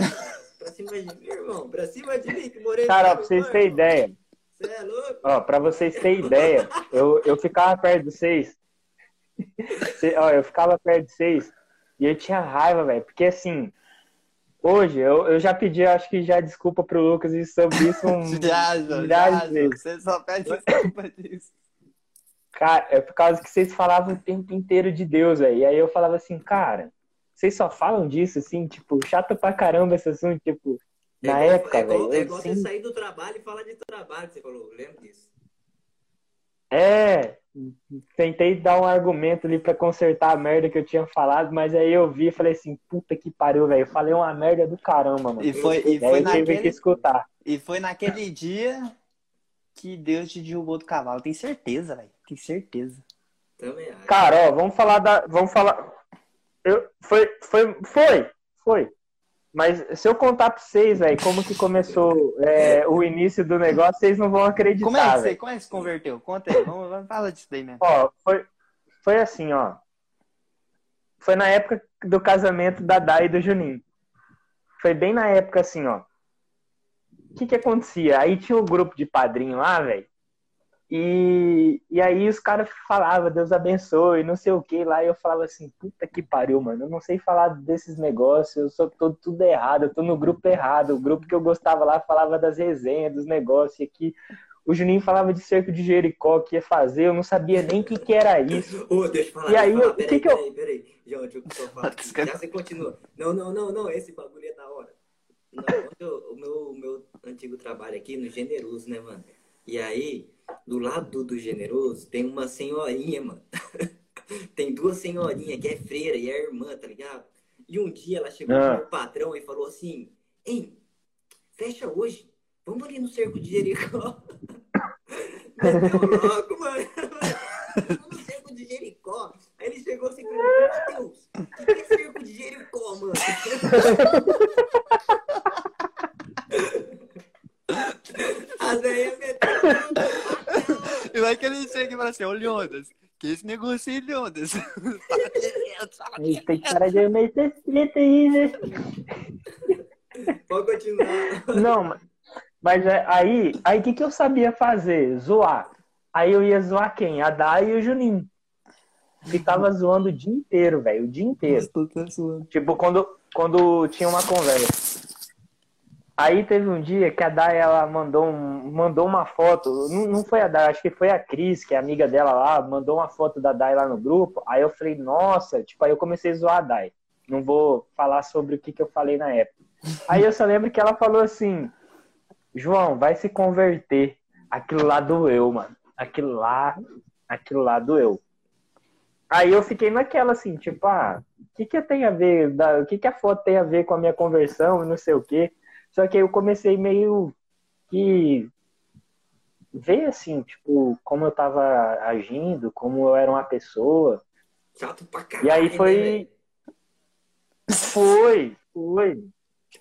pra cima de mim, irmão. Pra cima de mim, que morei. Cara, ó, pra vocês terem ideia. Você é louco? Ó, pra vocês terem ideia, eu, eu ficava perto de vocês. Ó, eu ficava perto de vocês e eu tinha raiva, velho. Porque assim, hoje eu, eu já pedi, acho que já desculpa pro Lucas e sobre isso [laughs] um Já, já, milhares já, de vezes. Você só pede desculpa disso. Cara, é por causa que vocês falavam o tempo inteiro de Deus, velho. E aí eu falava assim, cara, vocês só falam disso, assim, tipo, chato pra caramba esse assunto, tipo, É na igual- época, é igual, velho. é eu igual sempre- você sair do trabalho e falar de trabalho, você falou. Lembra disso? É, tentei dar um argumento ali pra consertar a merda que eu tinha falado, mas aí eu vi e falei assim, puta que pariu, velho. Eu falei uma merda do caramba, mano. E foi, e aí foi eu tive que naquele, escutar. e foi naquele dia que Deus te derrubou do cavalo. Tem certeza, velho. Tem certeza. Também acho. Cara, ó, vamos falar da. Vamos falar. Eu, foi, foi, foi, foi. Mas se eu contar pra vocês, velho, como que começou é, o início do negócio, vocês não vão acreditar, Como é que você, como é que se converteu? Conta aí. Vamos, vamos falar disso daí mesmo. Ó, foi, foi assim, ó. Foi na época do casamento da Dai e do Juninho. Foi bem na época assim, ó. O que que acontecia? Aí tinha um grupo de padrinho lá, velho. E, e aí os caras falavam, Deus abençoe, não sei o que lá. E eu falava assim, puta que pariu, mano. Eu não sei falar desses negócios, eu sou todo tudo errado, eu tô no grupo errado. O grupo que eu gostava lá falava das resenhas, dos negócios. E aqui o Juninho falava de cerco de Jericó que ia fazer, eu não sabia nem o que, que era isso. Ô, deixa eu falar. E aí, eu o que Peraí, que eu- peraí, peraí. João, deixa eu falar. [laughs] Já você continua. Não, não, não, não. Esse bagulho é da hora. Não, eu- o meu, o meu antigo trabalho aqui no Generoso, né, mano? E aí, do lado do Generoso, tem uma senhorinha, mano. [laughs] tem duas senhorinhas que é freira e é irmã, tá ligado? E um dia ela chegou Ah. pro meu patrão e falou assim: Ei, fecha hoje. Vamos ali no cerco de Jericó. [laughs] Meteu logo, mano. Vamos no cerco de Jericó. Aí ele chegou assim e perguntou: Matheus, o que que é cerco de Jericó, mano? [laughs] Logo. [laughs] E vai que ele chega e fala assim, ô Leondas, que esse negócio aí, Leondas? [laughs] Tem cara de meio treta aí, né? Pode continuar. Não, mas- é, aí, aí o que, que eu sabia fazer? Zoar. Aí eu ia zoar quem? A Dai e o Juninho. Ficava zoando o dia inteiro, velho, o dia inteiro. Tipo, quando, quando tinha uma conversa. Aí teve um dia que a Dai, ela mandou, um, mandou uma foto. Não, não foi a Dai, acho que foi a Cris, que é amiga dela lá, mandou uma foto da Dai lá no grupo. Aí eu falei, nossa, tipo, aí eu comecei a zoar a Dai. Não vou falar sobre o que, que eu falei na época. Aí eu só lembro que ela falou assim, João, vai se converter. Aquilo lá doeu, mano. Aquilo lá, aquilo lá doeu. Aí eu fiquei naquela assim, tipo, ah, o que que tem a ver, da- o que que a foto tem a ver com a minha conversão e não sei o quê. Só que aí eu comecei meio que ver assim, tipo, como eu tava agindo, como eu era uma pessoa. Chato pra caralho. E aí né, foi, velho? foi, foi.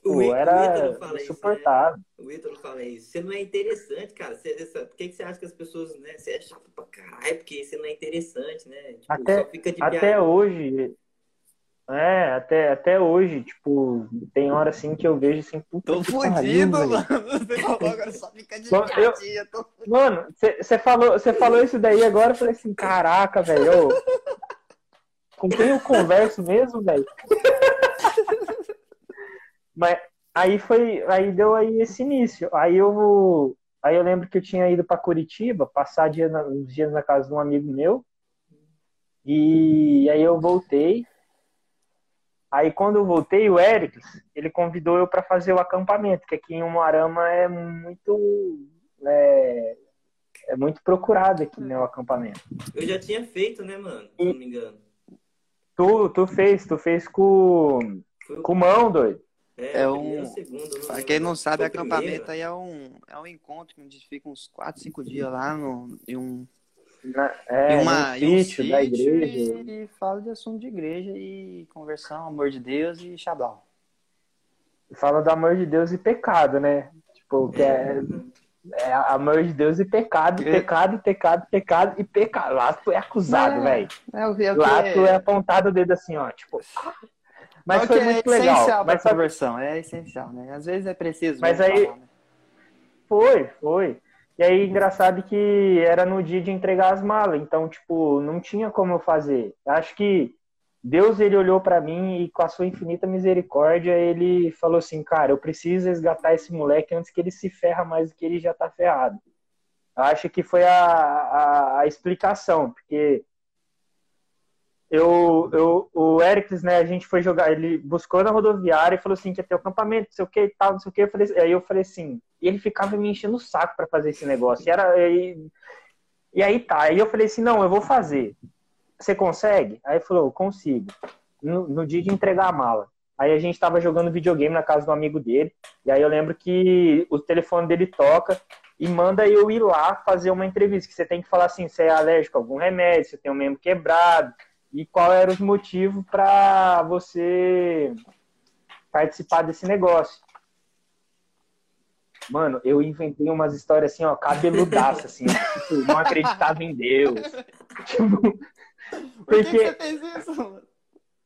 O Pô, era fala né? insuportável. O Ítalo fala isso. Você não é interessante, cara. Você, você- por que, que você acha que as pessoas, né? Você é chato pra caralho, porque você não é interessante, né? Tipo, Até- só fica de Até hoje, é, até, até hoje, tipo, tem hora assim que eu vejo assim, puta Tô fudido, mano. [laughs] Você falou agora só fica de Eu- piadinha. Tô... Mano, você falou, falou isso daí agora, eu falei assim, caraca, velho. Com quem eu converso mesmo, velho? [laughs] Mas aí foi, aí deu aí esse início. Aí eu, aí eu lembro que eu tinha ido pra Curitiba, passar dia na- uns dias na casa de um amigo meu. E aí eu voltei. Aí quando eu voltei, o Eric, ele convidou eu para fazer o acampamento, que aqui em Umuarama é muito é, é muito procurado aqui, né, o acampamento. Eu já tinha feito, né, mano? Se não me engano. Tu, tu fez, tu fez com, Foi o- com mão, doido. é, É um- lembro. quem não sabe, acampamento primeiro. aí é um, é um encontro onde fica uns 4, 5 dias lá no, em um, é, em uma, um sítio da igreja. E, e fala de assunto de igreja e conversão, amor de Deus e xablau. Fala do amor de Deus e pecado, né? Tipo, que é é amor de Deus e pecado, É. pecado, pecado, pecado e pecado. Lá tu é acusado, É, velho. É é o Lá tu é apontado o dedo assim, ó, tipo. Mas é foi muito é legal. essencial pra Mas sabe- conversão, é essencial, né? Às vezes é preciso. Mas aí- falar, né? Foi, foi. E aí, engraçado que era no dia de entregar as malas, então, tipo, não tinha como eu fazer. Acho que Deus, ele olhou pra mim e com a sua infinita misericórdia, ele falou assim, cara, eu preciso resgatar esse moleque antes que ele se ferra mais do que ele já tá ferrado. Acho que foi a, a, a explicação, porque eu, eu, o Ericles, né, a gente foi jogar, ele buscou na rodoviária e falou assim que ia ter o acampamento, não sei o que e tal, não sei o que. Aí eu falei assim, e ele ficava me enchendo o saco pra fazer esse negócio. E, era, e, e aí tá, aí eu falei assim, não, eu vou fazer. Você consegue? Aí ele falou, consigo. No, no dia de entregar a mala. Aí a gente tava jogando videogame na casa do amigo dele, e aí eu lembro que o telefone dele toca e manda eu ir lá fazer uma entrevista, que você tem que falar assim, você é alérgico a algum remédio, você tem um membro quebrado, e qual era os motivos para você participar desse negócio. Mano, eu inventei umas histórias assim, ó, cabeludaça, assim, tipo, não acreditava em Deus. [laughs] Tipo, Por que, que porque, você fez isso? mano?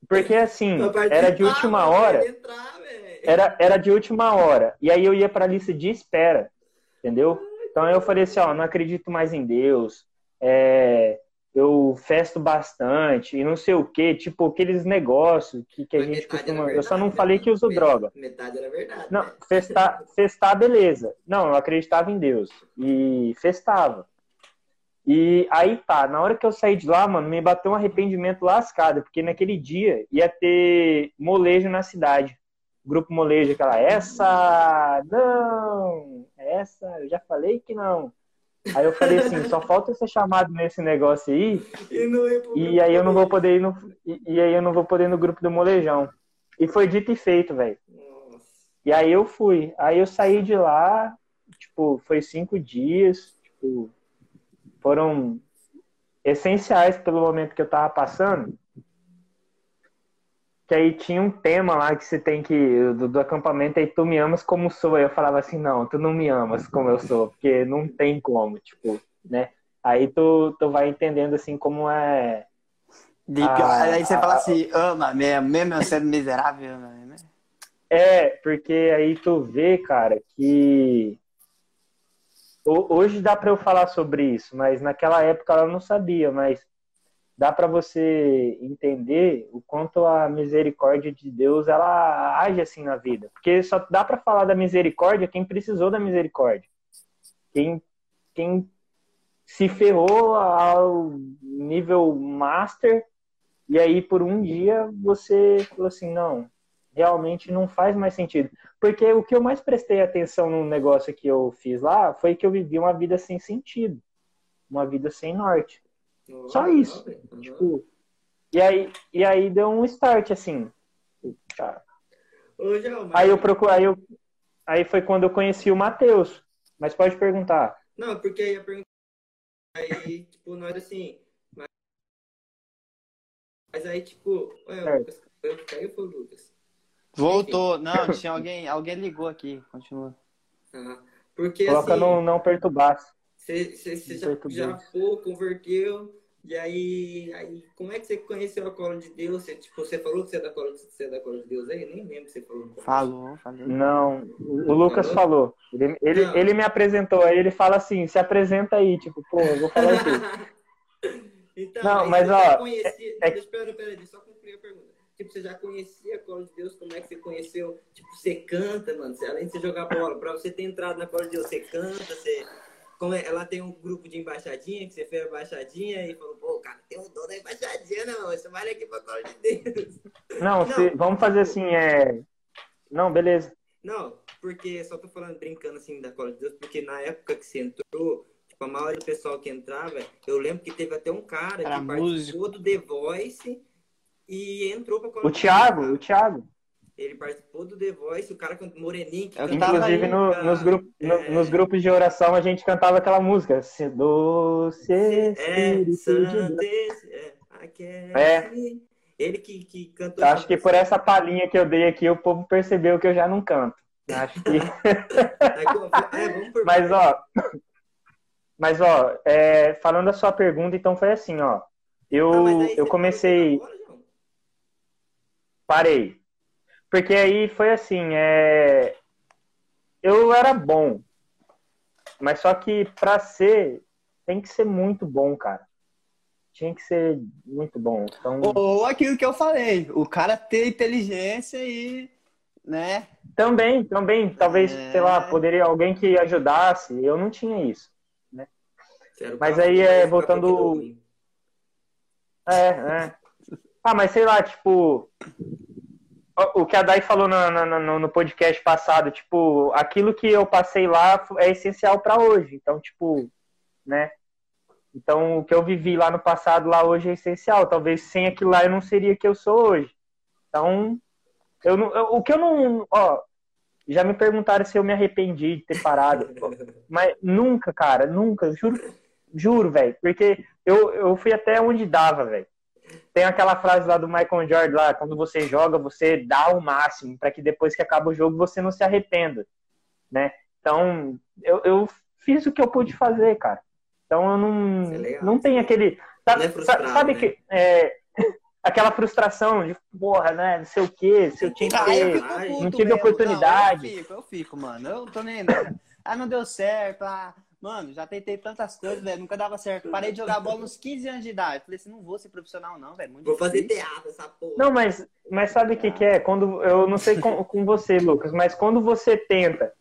porque assim, era de última hora, queria entrar, velho. era, era de última hora. E aí eu ia pra lista de espera, entendeu? Então eu falei assim, ó, não acredito mais em Deus, é, eu festo bastante e não sei o que, tipo aqueles negócios que, que a Mas gente metade costuma. era Eu só não verdade, falei né? que uso Met- droga. Metade era verdade. Não, né? festar, [laughs] festar, beleza. Não, eu acreditava em Deus. E festava. E aí tá, na hora que eu saí de lá, mano, me bateu um arrependimento lascado, porque naquele dia ia ter molejo na cidade. Grupo molejo, aquela, essa, não, essa, eu já falei que não. Aí eu falei assim, só falta eu ser chamado nesse negócio aí, E, e aí eu não vou poder ir no, e, e aí eu não vou poder ir no grupo do molejão. E foi dito e feito, velho. E aí eu fui. Aí eu saí de lá, tipo, foi cinco dias, tipo, foram essenciais pelo momento que eu tava passando. Que aí tinha um tema lá que você tem que, do, do acampamento, aí tu me amas como sou. Aí eu falava assim, não, tu não me amas como eu sou, porque não tem como, tipo, né? Aí tu, tu vai entendendo assim como é. De- Ah, aí você ah, fala assim, ama mesmo, mesmo eu sendo miserável, mesmo. É, porque aí tu vê, cara, que ho- hoje dá pra eu falar sobre isso, mas naquela época eu não sabia, mas dá pra você entender o quanto a misericórdia de Deus ela age assim na vida, porque só dá pra falar da misericórdia quem precisou da misericórdia, quem quem se ferrou ao nível master e aí por um dia você falou assim, não, realmente não faz mais sentido. Porque o que eu mais prestei atenção no negócio que eu fiz lá foi que eu vivi uma vida sem sentido. Uma vida sem norte. Só isso. Uhum. Tipo, e aí, e aí deu um start, assim. Tá. Ô, João, mas- Aí eu procurei, aí, eu, aí foi quando eu conheci o Matheus. Mas pode perguntar. Não, porque aí a pergunta. Aí, tipo, nós assim. Mas, mas aí, tipo. Lucas caiu, foi o Lucas. Voltou, não, tinha alguém, alguém ligou aqui, continua. Ah, porque Coloca assim. no não perturbar. Você, você, você já, já foi, converteu, e aí, aí, como é que você conheceu a cola de Deus? Você, tipo, você falou que você é da cola de, você é da cola de Deus aí? Eu nem lembro que você falou. Falou, falou. Não, o Lucas falou. Ele, ele, Não. ele me apresentou, aí ele fala assim, se apresenta aí, tipo, pô, eu vou falar quê? [laughs] então, Não, mas, você ó, já conhecia... é- Deixa, pera, pera, deixa eu só concluir a pergunta. Tipo, você já conhecia a cola de Deus? Como é que você conheceu? Tipo, você canta, mano. Você- além de você jogar bola, pra você ter entrado na cola de Deus, você canta, você... Como é, ela tem um grupo de embaixadinha, que você fez a embaixadinha e falou, pô, cara, tem um dono da embaixadinha, não, chama ele aqui pra cola de Deus. Não, Não. se- vamos fazer assim, é... Não, beleza. Não, porque só tô falando, brincando assim da cola de Deus, porque na época que você entrou, tipo, a maioria do pessoal que entrava, eu lembro que teve até um cara Era que participou músico. do The Voice e entrou pra cola O de Thiago, Deus. o Thiago. Ele participou do The Voice, o cara com moreninho que Eu cantava Inclusive, no- nos, no- é, nos grupos de oração, a gente cantava aquela música. Se doce É, Espírito é. É. Ele que, que cantou. Acho que por essa palhinha que eu dei aqui, o povo percebeu que eu já não canto. Acho que. [laughs] É, vamos por Mas, ó. Mas, ó, é, falando a sua pergunta, então foi assim, ó. Eu, Ah, eu comecei. João? Parei. Porque aí foi assim, é... eu era bom. Mas só que pra ser, tem que ser muito bom, cara. Tinha que ser muito bom. Então, Ou aquilo que eu falei, o cara ter inteligência e, né? também, também, talvez, É. sei lá, poderia alguém que ajudasse. Eu não tinha isso. Você era o Mas aí, é, voltando-. É, é. Ah, mas sei lá, tipo. O- que a Dai falou na- no, no podcast passado, tipo, aquilo que eu passei lá é essencial pra hoje. Então, tipo, né? Então, o que eu vivi lá no passado, lá hoje é essencial. Talvez sem aquilo lá eu não seria o que eu sou hoje. Então, eu não, eu- o que eu não. Ó, já me perguntaram se eu me arrependi de ter parado. [laughs] Mas nunca, cara, nunca, juro, juro, velho. Porque eu, eu fui até onde dava, velho. Tem aquela frase lá do Michael Jordan lá, quando você joga, você dá o máximo, para que depois que acaba o jogo você não se arrependa, né? Então, eu, eu fiz o que eu pude fazer, cara. Então eu não, é não tem aquele. Sabe, Não é frustrado, sabe né? que. é, [laughs] aquela frustração de, porra, né? Não sei o quê, se eu tinha que Ah, ter. Não tive mesmo. oportunidade. Não, eu fico, eu fico, mano. Eu tô nem. Ah, não deu certo. Ah, mano, já tentei tantas coisas, velho. Nunca dava certo. Parei de jogar bola nos 15 anos de idade. Falei assim, não vou ser profissional, não, velho. Muito Vou fazer difícil. teatro, essa porra. Não, mas, mas sabe o que, que é? Quando eu não sei com, [laughs] com você, Lucas, mas quando você tenta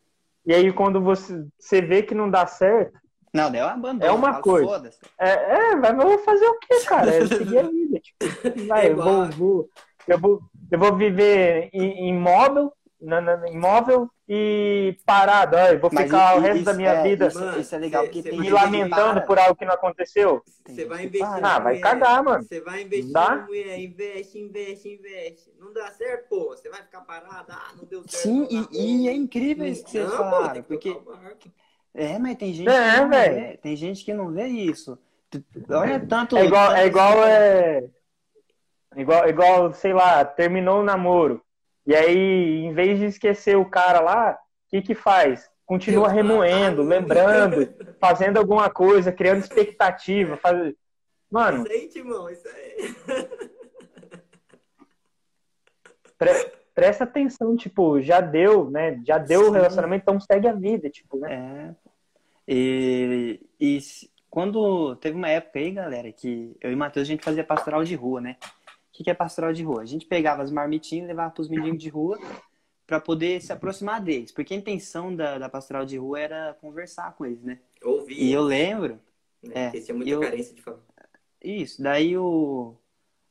e aí quando você, você vê que não dá certo, Não, daí eu abandono. É uma coisa. É, é vai, mas eu vou fazer o quê, cara? É seguir a [laughs] vida, tipo, vai, eu vou, vou, eu vou, eu vou viver em- imóvel, na, na, imóvel e parado, eu vou Mas ficar o i- resto isso da minha é- vida Isso, isso é legal, Cê- cê me lamentando por algo que não aconteceu. Você vai investir Ah, vai cagar, mano. Você vai investir Dá? na mulher, investe, investe, investe. Não dá certo, pô. Você vai ficar parado. Ah, não deu certo. Sim, e, e é incrível isso que vocês falaram. Porque o. É, mas tem gente É, que não velho. vê. Tem gente que não vê isso. Olha tanto. É igual, tanto- é igual, é, igual, igual, sei lá, terminou o namoro. E aí, em vez de esquecer o cara lá, o que que faz? Continua Eu- remoendo, lembrando, [laughs] fazendo alguma coisa, criando expectativa. Faz... Mano, Isso aí, Timão, isso aí. pre- presta atenção, tipo, já deu, né? Já deu o Sim. relacionamento, então segue a vida, tipo, né? É. E, e quando teve uma época aí, galera, que eu e o Matheus a gente fazia pastoral de rua, né? O que, que é pastoral de rua? A gente pegava as marmitinhas e levava pros meninos de rua para poder se aproximar deles. Porque a intenção da, da pastoral de rua era conversar com eles, né? Ouvi. E eu lembro, né? é, Porque tinha muita eu- carência de falar. isso, daí o.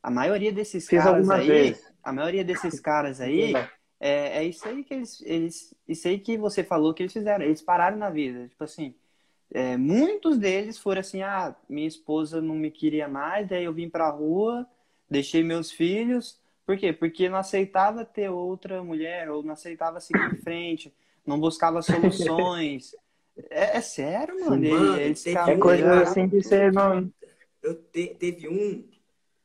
A maioria desses Fiz caras algumas aí. vezes. A maioria desses caras aí. É, é isso aí que eles, eles. Isso aí que você falou que eles fizeram. Eles pararam na vida. Tipo assim. é, muitos deles foram assim: ah, minha esposa não me queria mais, daí eu vim pra rua, deixei meus filhos. Por quê? Porque não aceitava ter outra mulher, ou não aceitava seguir em frente, não buscava soluções. É, é sério, mano. Mano, eles teve ficavam- É coisa assim que você não. Eu te- teve um,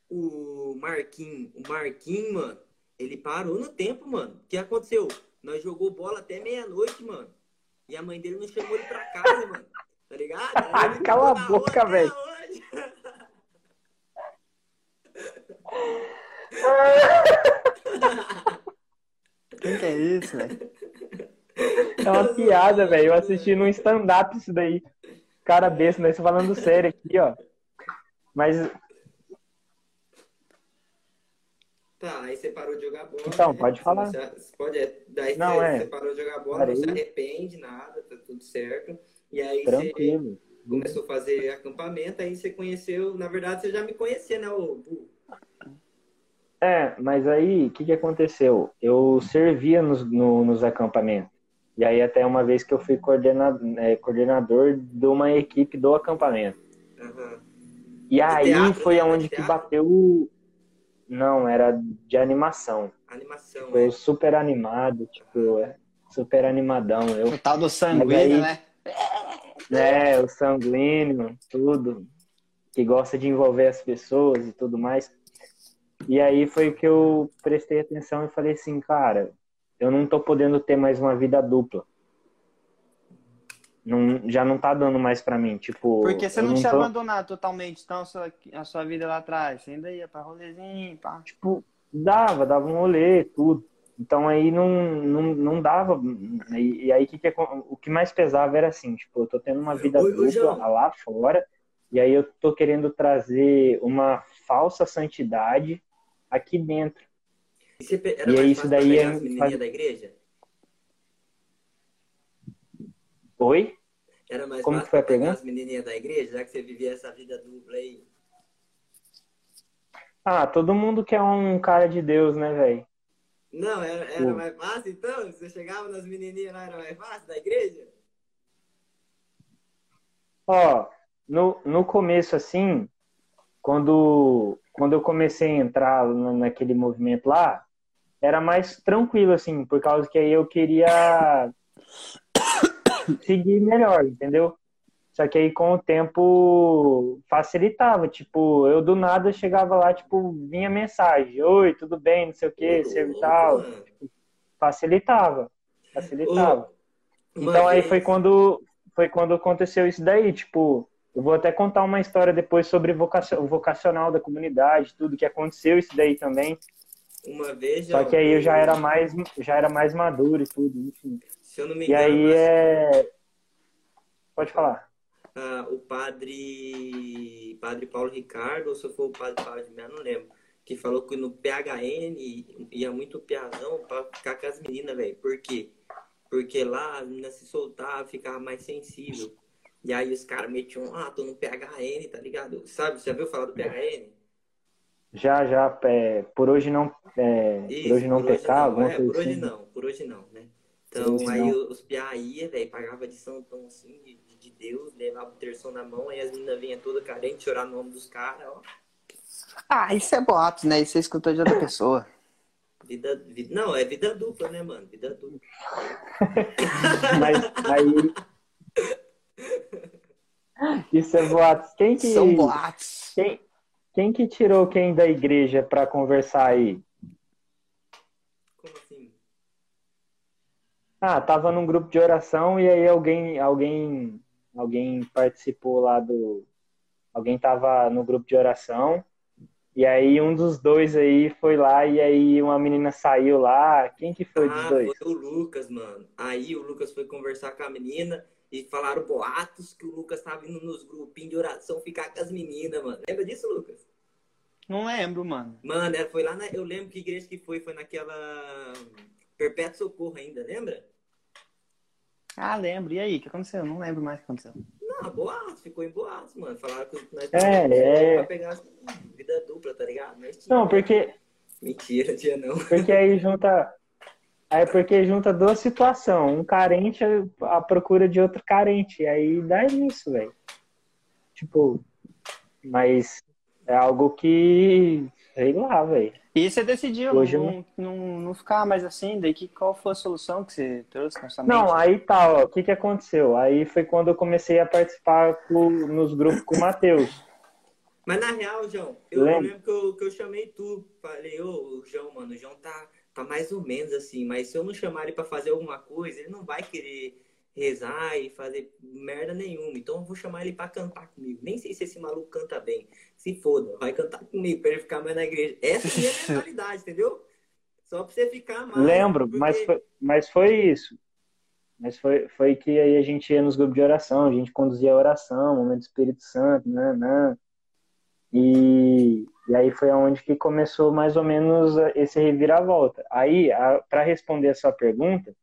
o Marquinhos, o Marquinhos, mano, ele parou no tempo, mano. O que aconteceu? Nós jogou bola até meia-noite, mano. E a mãe dele não chamou ele pra casa, mano. Tá ligado? Ele [laughs] Cala a boca, velho. [laughs] Quem que é isso, velho? É uma piada, velho. Eu assisti num stand-up isso daí. Cara besta, né? Você falando sério aqui, ó. Mas, Tá, aí você parou de jogar bola. Então, né? pode Você falar. você pode, é, daí Não, você, é. você parou de jogar bola, Parei. não se arrepende, nada, tá tudo certo. E aí você tranquilo. começou a fazer acampamento, aí você conheceu, na verdade você já me conhecia, né, ô Bu? É, mas aí, o que, que aconteceu? Eu servia nos, no- nos acampamentos. E aí, até uma vez que eu fui coordenador, coordenador de uma equipe do acampamento. Aham. E aí teatro, foi né? aonde De que bateu. o- Não, era de animação. Animação. Foi né? super animado, tipo, é, super animadão. Eu O tal do sanguíneo, aí- né? né, o sanguíneo, tudo, que gosta de envolver as pessoas e tudo mais. E aí foi que eu prestei atenção e falei assim, cara, eu não tô podendo ter mais uma vida dupla. Não, já não tá dando mais pra mim, tipo... Porque você eu não, tinha tô- abandonado totalmente, então, a sua, a sua vida lá atrás. Você ainda ia pra rolezinho, pá. tipo, dava, dava um rolê, tudo. Então aí não, não, não dava. E, e aí que que acon- o que mais pesava era assim, tipo, eu tô tendo uma vida ô, dupla João. lá fora, e aí eu tô querendo trazer uma falsa santidade aqui dentro. E era aí isso daí é- pegar as menininhas faz- da igreja? Oi? Era mais Como fácil que foi a pergunta? as menininhas da igreja, já que você vivia essa vida dupla aí? Ah, todo mundo quer um cara de Deus, né, velho? Não, era, era Pô. mais fácil então? Você chegava nas menininhas lá, era mais fácil da igreja? Ó, no, no começo, assim, quando, quando eu comecei a entrar na- naquele movimento lá, era mais tranquilo, assim, por causa que aí eu queria [coughs] seguir melhor, entendeu? Só que aí com o tempo facilitava, tipo, eu do nada chegava lá, tipo, vinha mensagem, oi, tudo bem, não sei o que, serve tal, mano. facilitava, facilitava. Então aí foi quando foi quando aconteceu isso daí, tipo, eu vou até contar uma história depois sobre o vocacional da comunidade, tudo que aconteceu isso daí também. Uma vez, Só João, que aí eu já era mais já era mais maduro e tudo, enfim. Se eu não me E engano, aí acho é Pode falar. ah, o padre padre Paulo Ricardo, ou se foi o padre Paulo de Melo, não lembro, que falou que no PHN ia muito piazão pra ficar com as meninas, velho. Por quê? Porque lá as meninas se soltavam, ficava mais sensível. E aí os caras metiam, ah, tô no PHN, tá ligado? Sabe, você já viu falar do PHN? Já já é, por hoje não é, Isso, por hoje não por hoje pecar, não. alguma É, coisa por hoje assim. não, por hoje não, né? Então, Sim, aí não. os piá ia, velho, pagava de santão assim, de, de Deus, levava o terção na mão, aí as meninas vinham toda carente, chorar no nome dos caras, ó. Ah, isso é boato, né? Isso você escutou de outra pessoa. [coughs] Vida, vida, não, é vida dupla, né, mano? Vida dupla. [laughs] Mas aí [laughs] Isso é boatos. Quem que São boatos. Quem, quem que tirou quem da igreja pra conversar aí? Como assim? Ah, tava num grupo de oração e aí alguém, alguém, alguém participou lá do, alguém tava no grupo de oração e aí um dos dois aí foi lá e aí uma menina saiu lá. Quem que foi dos Ah, dois? foi o Lucas, mano. Aí o Lucas foi conversar com a menina e falaram boatos que o Lucas tava indo nos grupinhos de oração ficar com as meninas, mano. Lembra disso, Lucas? Não lembro, mano. Mano, foi lá na. Eu lembro que igreja que foi, foi naquela. Perpétuo Socorro ainda, lembra? Ah, lembro. E aí, o que aconteceu? Não lembro mais o que aconteceu. Não, boatos, ficou em boatos, mano. Falaram que nós É, é. pra pegar. Vida dupla, tá ligado? Nós tinha, Não, porque Mentira, tinha não. porque aí junta aí porque junta duas situações, um carente à procura de outro carente, e aí dá nisso, velho. Tipo, mas é algo que sei lá, velho. E você decidiu Hoje não, não, não ficar mais assim? Daí que, qual foi a solução que você trouxe na sua mente? Não, aí tá, ó. O que que aconteceu? Aí foi quando eu comecei a participar com- nos grupos com o Matheus. Mas na real, João, eu Lembra? lembro que eu, que eu chamei tu. Falei, ô, o João, mano, o João tá, tá mais ou menos assim, mas se eu não chamar ele pra fazer alguma coisa, ele não vai querer rezar e fazer merda nenhuma. Então eu vou chamar ele pra cantar comigo. Nem sei se esse maluco canta bem. Se foda, vai cantar comigo pra ele ficar mais na igreja. Essa é a minha [laughs] mentalidade, entendeu? Só pra você ficar mais. Lembro, porque- mas foi, mas foi isso. Mas foi, foi que aí a gente ia nos grupos de oração, a gente conduzia a oração, momento do Espírito Santo, né, né. E, e aí foi onde que começou mais ou menos esse reviravolta. Aí, para responder a sua pergunta,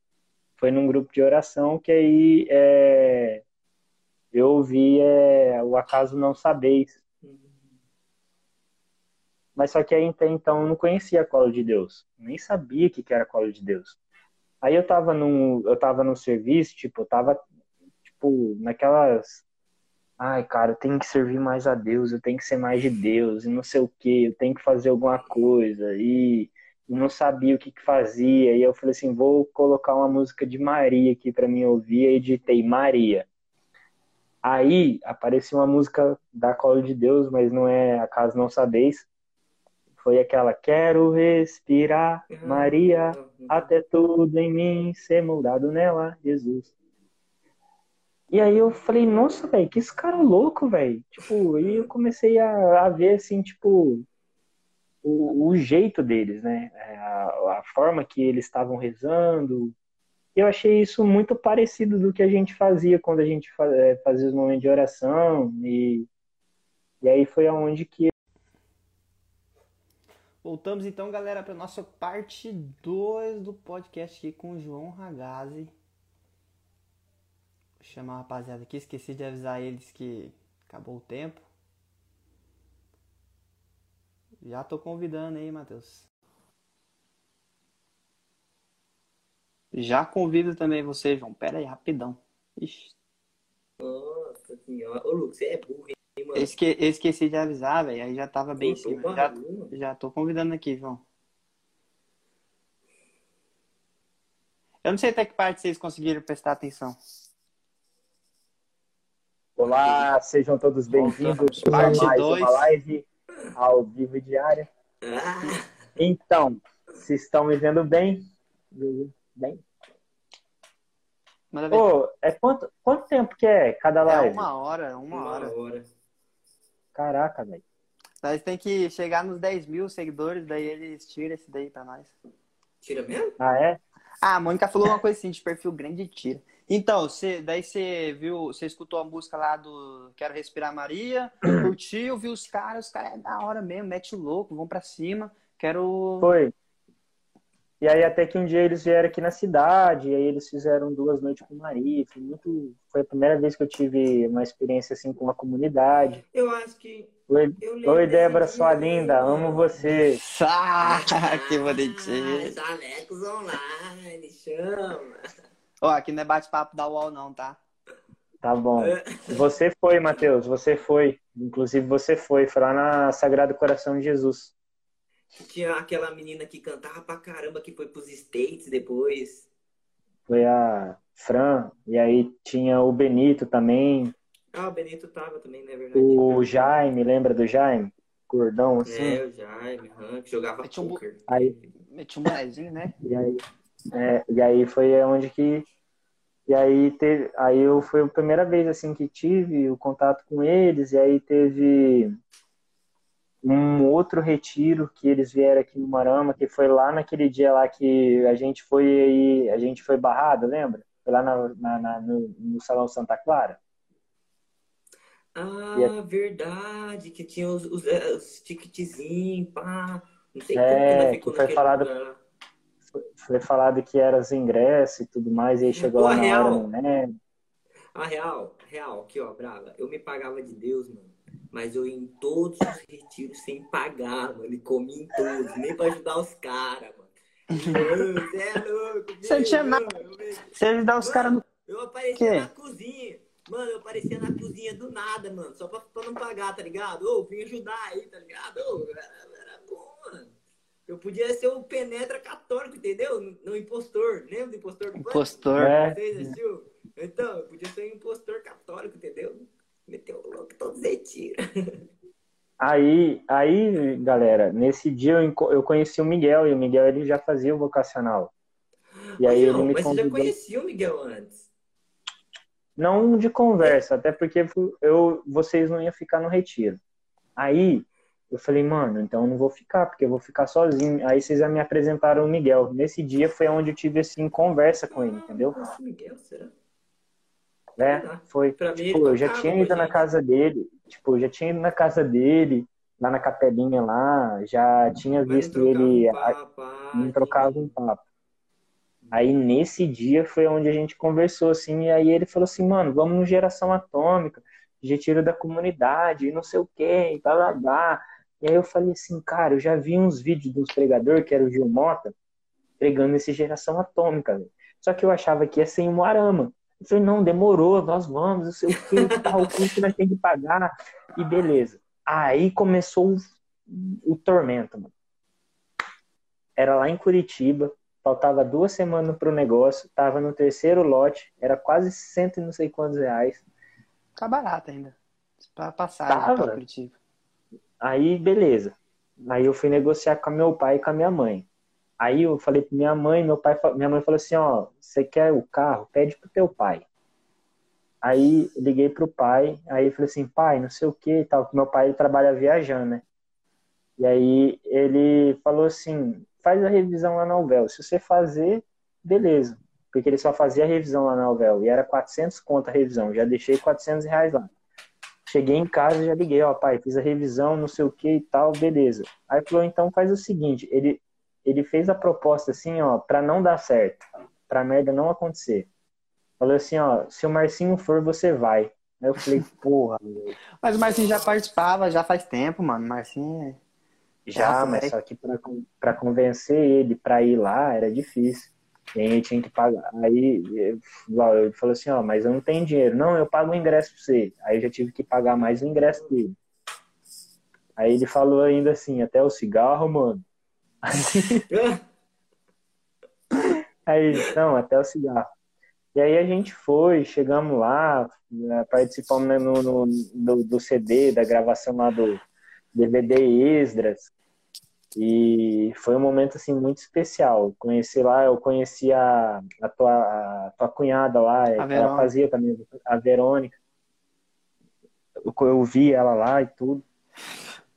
foi num grupo de oração que aí é, eu ouvi é, o acaso não sabeis. Mas só que aí até então eu não conhecia a cola de Deus. Nem sabia que que era a cola de Deus. Aí eu tava num, eu tava no serviço, tipo, eu tava tipo naquelas ai, cara, eu tenho que servir mais a Deus, eu tenho que ser mais de Deus, e não sei o que, eu tenho que fazer alguma coisa, e não sabia o que que fazia, e eu falei assim, vou colocar uma música de Maria aqui pra mim ouvir, e editei Maria. Aí apareceu uma música da Cola de Deus, mas não é Acaso Não Sabeis. foi aquela Quero respirar, Maria, até tudo em mim ser moldado nela, Jesus. E aí eu falei, nossa, velho, que esse cara louco, velho. Tipo, e eu comecei a, a ver, assim, tipo, o, o jeito deles, né? É, a, a forma que eles estavam rezando. Eu achei isso muito parecido do que a gente fazia quando a gente é, fazia os momentos de oração. E, e aí foi aonde que. Voltamos então, galera, para nossa parte 2 do podcast aqui com o João Ragazzi. Chamar a rapaziada aqui, esqueci de avisar eles que acabou o tempo. Já tô convidando aí, Matheus. Já convido também você, João. Pera aí, rapidão. Ixi. Nossa senhora. Ô, Lucas, você é burro, hein, mano? Esque esqueci de avisar, velho. Aí já tava bem em cima. Já, já tô convidando aqui, João. Eu não sei até que parte vocês conseguiram prestar atenção. Olá, sejam todos bem-vindos a mais dois. uma live ao vivo e diária. Ah, Então, se estão me vendo bem? Bem? Pô, é quanto, quanto tempo que é cada é live? uma hora, uma uma hora. hora. Caraca, velho. Nós tem que chegar nos 10 mil seguidores, daí eles tiram esse daí pra nós. Tira mesmo? Ah, é? Ah, a Mônica falou uma coisa assim, de perfil grande e tira. Então, você, daí você viu, você escutou a música lá do Quero Respirar Maria, [clears throat] curtiu, viu os caras, os caras é da hora mesmo, mete o louco, vão pra cima. Quero. Foi. E aí até que um dia eles vieram aqui na cidade, e aí eles fizeram duas noites com Maria. Foi muito. Foi a primeira vez que eu tive uma experiência assim com uma comunidade. Eu acho que. Oi, Oi Débora, dia, sua linda, amo você. [laughs] Ah, que Ah, bonitinho. Chalecos online, chama. Ó, aqui não é bate-papo da UOL, não, tá? Tá bom. Você foi, Matheus, você foi. Inclusive você foi, foi lá na Sagrado Coração de Jesus. Tinha aquela menina que cantava pra caramba que foi pros States depois. Foi a Fran, e aí tinha o Benito também, Ah, o Benito tava também, não é verdade? o Jaime, lembra do Jaime? Gordão assim. É, o Jaime, Hank, jogava Tinha um bu- poker. Aí, Meti um bonezinho, né? e aí, é, e aí foi onde que. E aí teve. Aí eu foi a primeira vez assim que tive o contato com eles, e aí teve um outro retiro que eles vieram aqui no Marama, que foi lá naquele dia lá que a gente foi aí, a gente foi barrado, lembra? Foi lá na, na- na- no, no Salão Santa Clara. Ah, E verdade, que tinha os, os, os ticketzinhos, pá. Não sei É, como que foi falado- lugar. Foi falado que eram os ingressos e tudo mais, e aí chegou Pô, lá na real. hora, não é? A real, real, aqui ó, brava. Eu me pagava de Deus, mano. Mas eu ia em todos os retiros sem pagar, mano. E comia em todos, nem pra ajudar os caras, mano. Você é louco, Você tinha nada. Você ajudar os caras no. Eu aparecia Quê? na cozinha. Mano, eu aparecia na cozinha do nada, mano. Só pra, pra não pagar, tá ligado? Ô, vim ajudar aí, tá ligado? Ô, era, era bom, mano. Eu podia ser o penetra católico, entendeu? No, impostor. Lembra do impostor do? Impostor. É. Então, eu podia ser um impostor católico, entendeu? Meteu o louco todos retiros. [laughs] Aí, aí, galera, nesse dia eu, eu conheci o Miguel, e o Miguel ele já fazia o vocacional. E aí ele me mas você já convidou. conhecia o Miguel antes. Não de conversa, até porque eu, vocês não iam ficar no retiro. Aí eu falei, mano, então eu não vou ficar, porque eu vou ficar sozinho. Aí vocês já me apresentaram o Miguel. Nesse dia foi onde eu tive assim conversa com ele, entendeu? Nossa, Miguel, será? É, foi. Pra mim, Tipo, eu já tinha ido na casa dele, tipo, eu já tinha ido na casa dele, lá na capelinha lá, já tinha Mas visto ele, um papo, não trocava um papo. Aí nesse dia foi onde a gente conversou, assim, e aí ele falou assim, mano, vamos no Geração Atômica, retiro da comunidade, e não sei o quê, e blá blá blá. E aí eu falei assim, cara, eu já vi uns vídeos dos pregadores, que era o Gil Mota, pregando esse Geração Atômica, velho. Só que eu achava que ia ser em Moarama. Eu falei, não, demorou, nós vamos, não sei o que, [laughs] tal, o custo nós temos que pagar, e beleza. Aí começou o, o tormento, mano. Era lá em Curitiba, faltava duas semanas pro negócio, tava no terceiro lote, era quase cento e não sei quantos reais. Tá barato ainda. Pra passar Tava. pra Curitiba. Aí, beleza. Aí eu fui negociar com meu pai e com a minha mãe. Aí eu falei pra minha mãe, meu pai, minha mãe falou assim, ó, você quer o carro? Pede pro teu pai. Aí liguei pro pai, aí falei assim, pai, não sei o que e tal, meu pai trabalha viajando, né? E aí ele falou assim, faz a revisão lá na Alvel. Se você fazer, beleza. Porque ele só fazia a revisão lá na Alvel. E era 400 conto a revisão. Já deixei 400 reais lá. Cheguei em casa e já liguei, ó, pai, fiz a revisão, não sei o que e tal, beleza. Aí falou, então faz o seguinte, ele, ele fez a proposta assim, ó, pra não dar certo, pra merda não acontecer. Falou assim, ó, se o Marcinho for, você vai. Aí eu falei, [laughs] porra. Mas o Marcinho já participava já faz tempo, mano. Marcinho. É já, mas só que pra, pra convencer ele pra ir lá era difícil. E aí tinha que pagar. Aí ele falou assim, ó, mas eu não tenho dinheiro. Não, eu pago o ingresso pra você. Aí eu já tive que pagar mais o ingresso dele. Aí ele falou ainda assim, até o cigarro, mano. [laughs] Aí, não, até o cigarro. E aí a gente foi, chegamos lá, né, participamos né, no, no do, do, CD, da gravação lá do DVD Esdras. E foi um momento assim muito especial. Conheci lá, eu conheci a, a, tua, a tua cunhada lá, ela fazia também, a Verônica. Eu, eu vi ela lá e tudo.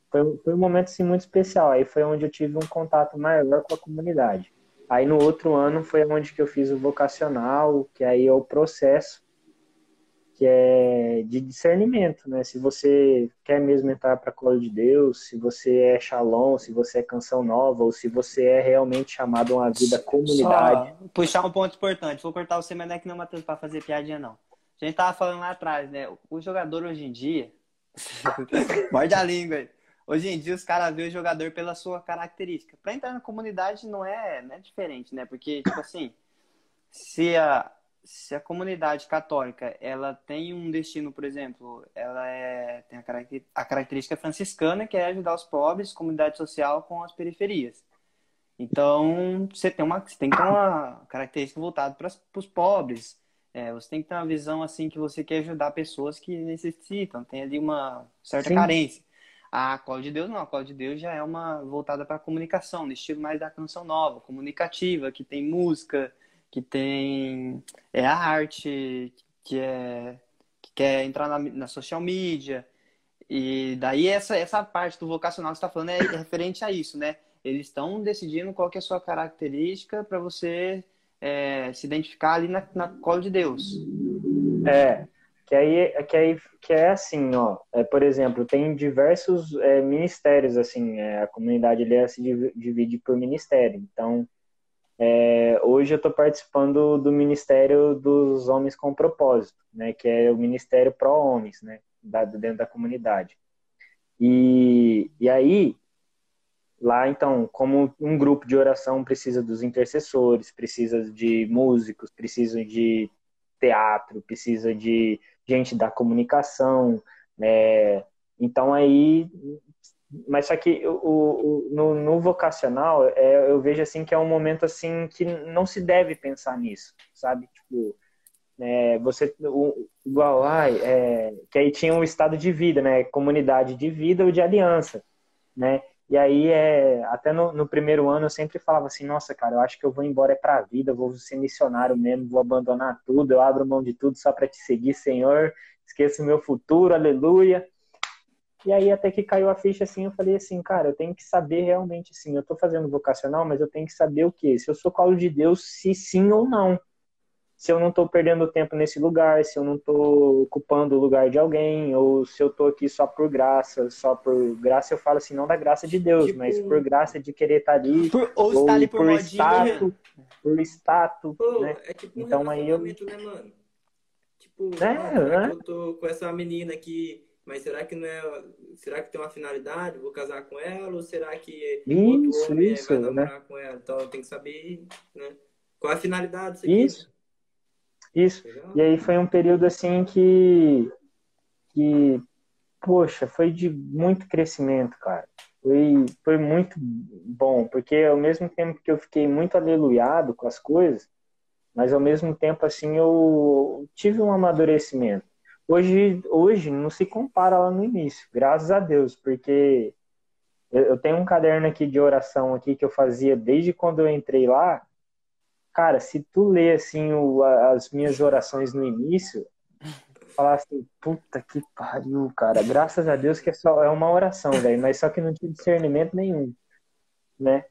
Foi, foi um momento assim muito especial. Aí foi onde eu tive um contato maior com a comunidade. Aí no outro ano foi onde que eu fiz o vocacional, que aí é o processo que é de discernimento, né? Se você quer mesmo entrar para a cola de Deus, se você é Shalom, se você é canção nova, ou se você é realmente chamado a uma vida comunidade. Só puxar um ponto importante. Vou cortar é que não, Matheus, para fazer piadinha, não. A gente tava falando lá atrás, né? O jogador hoje em dia. [laughs] Morde a língua aí. Hoje em dia os caras veem o jogador pela sua característica. Para entrar na comunidade não é, não é diferente, né? Porque, tipo assim, se a, se a comunidade católica ela tem um destino, por exemplo, ela é, tem a, a característica franciscana, que é ajudar os pobres, comunidade social com as periferias. Então, você tem, uma, você tem que ter uma característica voltada para os pobres. É, você tem que ter uma visão assim que você quer ajudar pessoas que necessitam, tem ali uma certa Sim. carência. A Cola de Deus não, a Cola de Deus já é uma voltada para a comunicação, no estilo mais da canção nova, comunicativa, que tem música, que tem é a arte, que é que quer entrar na, na social media. E daí essa, essa parte do vocacional que você está falando é, é referente a isso, né? Eles estão decidindo qual que é a sua característica para você é, se identificar ali na, na cola de Deus. É, que aí, que aí que é assim, ó, é, por exemplo, tem diversos é, ministérios, assim, é, a comunidade ele se divide por ministério. Então, é, hoje eu estou participando do Ministério dos Homens com Propósito, né, que é o Ministério Pró-Homens, né, dentro da comunidade. E, e aí, lá então, como um grupo de oração precisa dos intercessores, precisa de músicos, precisa de teatro, precisa de gente da comunicação, né, então aí mas só que o, o no, no, vocacional é, eu vejo assim que é um momento assim que não se deve pensar nisso sabe? Tipo é, você o, igual ai, é, que aí tinha um estado de vida né? Comunidade de vida ou de aliança né? E aí é até no, no primeiro ano eu sempre falava assim nossa cara eu acho que eu vou embora é para a vida vou ser missionário mesmo vou abandonar tudo eu abro mão de tudo só para te seguir Senhor. Esqueço meu futuro aleluia e aí até que caiu a ficha assim, eu falei assim, cara, eu tenho que saber realmente assim, eu tô fazendo vocacional, mas eu tenho que saber o que, se eu sou colo de Deus, se sim ou não. Se eu não tô perdendo tempo nesse lugar, se eu não tô ocupando o lugar de alguém, ou se eu tô aqui só por graça, só por graça eu falo assim, não da graça de Deus, tipo... mas por graça de querer estar tá ali, por, ou, ou ali por, por status, por status, Pô, né? É tipo um então aí eu né, mano? Tipo, é, né? eu tô com essa menina que mas será que não é. Será que tem uma finalidade? Vou casar com ela? Ou será que isso, outro homem isso, vai namorar né? com ela? Então tem que saber né? qual é a finalidade disso aqui. Isso. Isso. Legal? E aí foi um período assim que. que poxa, foi de muito crescimento, cara. Foi, foi muito bom, porque ao mesmo tempo que eu fiquei muito aleluiado com as coisas, mas ao mesmo tempo assim eu tive um amadurecimento. Hoje, hoje não se compara lá no início, graças a Deus, porque Eu, eu tenho um caderno aqui de oração aqui que eu fazia desde quando eu entrei lá. Cara, se tu lê assim o, as minhas orações no início, falar assim, puta que pariu, cara. Graças a Deus que é só é uma oração, velho, mas só que não tinha discernimento nenhum, né?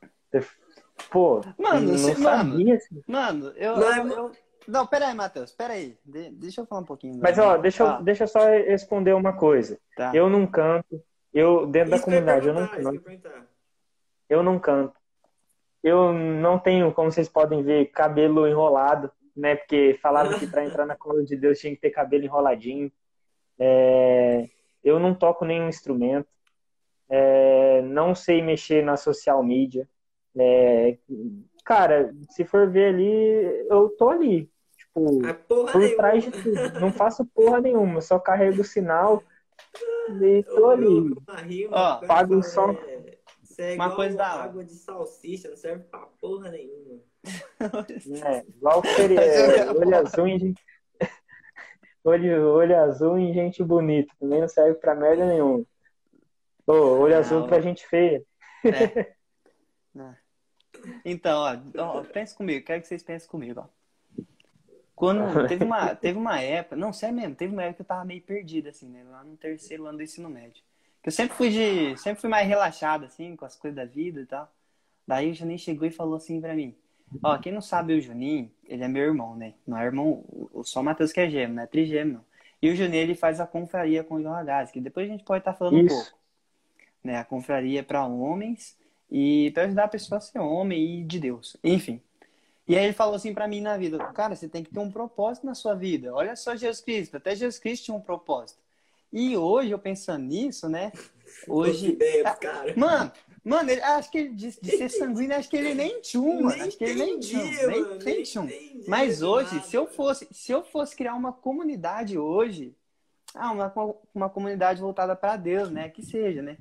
Pô, Mano, não você- sabia, assim. Mano, eu. Mas- eu, eu- Não, pera aí, Matheus, pera aí. De- deixa eu falar um pouquinho. Mas ó, deixa eu, Ah, deixa eu só responder uma coisa. tá. Eu não canto, eu dentro da Isso ia comunidade eu não canto, eu não canto. Eu não tenho, como vocês podem ver, cabelo enrolado, né? Porque falavam que para entrar na cola de Deus tinha que ter cabelo enroladinho. É, eu não toco nenhum instrumento. É, não sei mexer na social media. É, cara, se for ver ali, eu tô ali. Tipo, Ah, porra por nenhuma. trás de tudo. Não faço porra nenhuma, só carrego o sinal e tô ali. Ó, o cara paga o fala, som. é, é Uma coisa da água de salsicha, não serve pra porra nenhuma. [laughs] É, igual seria é, olho azul em gente... [laughs] olho, olho azul em gente bonita. Também não serve pra merda nenhuma. Ô, olho Não. azul pra gente feia. É. [laughs] É. Então, ó, ó, pensa comigo, quero que vocês pensem comigo, ó. Quando [laughs] teve uma, teve uma época, não, sério mesmo, teve uma época que eu tava meio perdido, assim, né? Lá no terceiro ano do ensino médio. Que eu sempre fui de. Sempre fui mais relaxado, assim, com as coisas da vida e tal. Daí o Juninho chegou e falou assim pra mim. Ó, quem não sabe o Juninho, ele é meu irmão, né? Não é irmão, o- só o Matheus que é gêmeo, não é trigêmeo, não. E o Juninho, ele faz a confraria com o João Gás, que depois a gente pode estar falando um Isso. pouco. Né? A confraria para homens e para ajudar a pessoa a ser homem e de Deus. Enfim. E aí ele falou assim pra mim na vida, cara, você tem que ter um propósito na sua vida. Olha só Jesus Cristo, até Jesus Cristo tinha um propósito. E hoje, eu pensando nisso, né? Hoje. Que ideia, cara. Mano, mano, ele, acho que ele, de, de ser [laughs] sanguíneo, acho que ele nem tinha, um, mano. Acho que ele nem entendia, Nem, nem nem Mas hoje, nada. se eu fosse, se eu fosse criar uma comunidade hoje, ah, uma, uma comunidade voltada pra Deus, né? Que seja, né?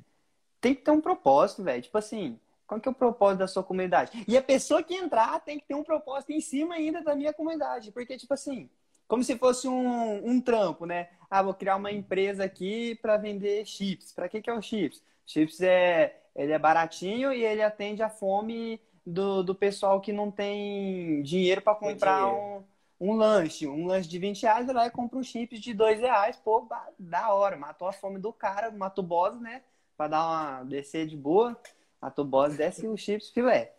Tem que ter um propósito, velho. Tipo assim, qual que é o propósito da sua comunidade? E a pessoa que entrar tem que ter um propósito em cima ainda da minha comunidade. Porque, tipo assim, como se fosse um, um trampo, né? Ah, vou criar uma empresa aqui para vender chips. Para que, que é o chips? Chips é, ele é baratinho e ele atende a fome do, do pessoal que não tem dinheiro para comprar um, um lanche. Um lanche de 20 reais, ele vai e compra um chips de 2 reais. Pô, da hora. Matou a fome do cara, matou o boss, né? Pra dar uma descer de boa. Matou o boss, desce o chips filé.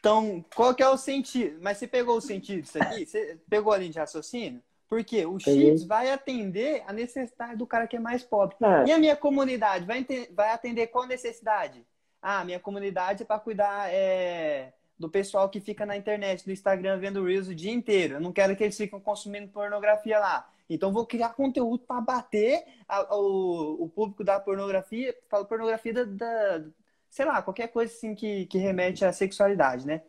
Então, qual que é o sentido? Mas você pegou o sentido disso aqui? Você pegou a linha de raciocínio? Porque o chips vai atender a necessidade do cara que é mais pobre. É, E a minha comunidade vai, vai atender qual necessidade? Ah, minha comunidade é para cuidar é, do pessoal que fica na internet, no Instagram, vendo Reels o dia inteiro. Eu não quero que eles fiquem consumindo pornografia lá. Então, vou criar conteúdo para bater a- o, o público da pornografia. Falo pornografia da, da- sei lá, qualquer coisa assim que, que remete à sexualidade, né?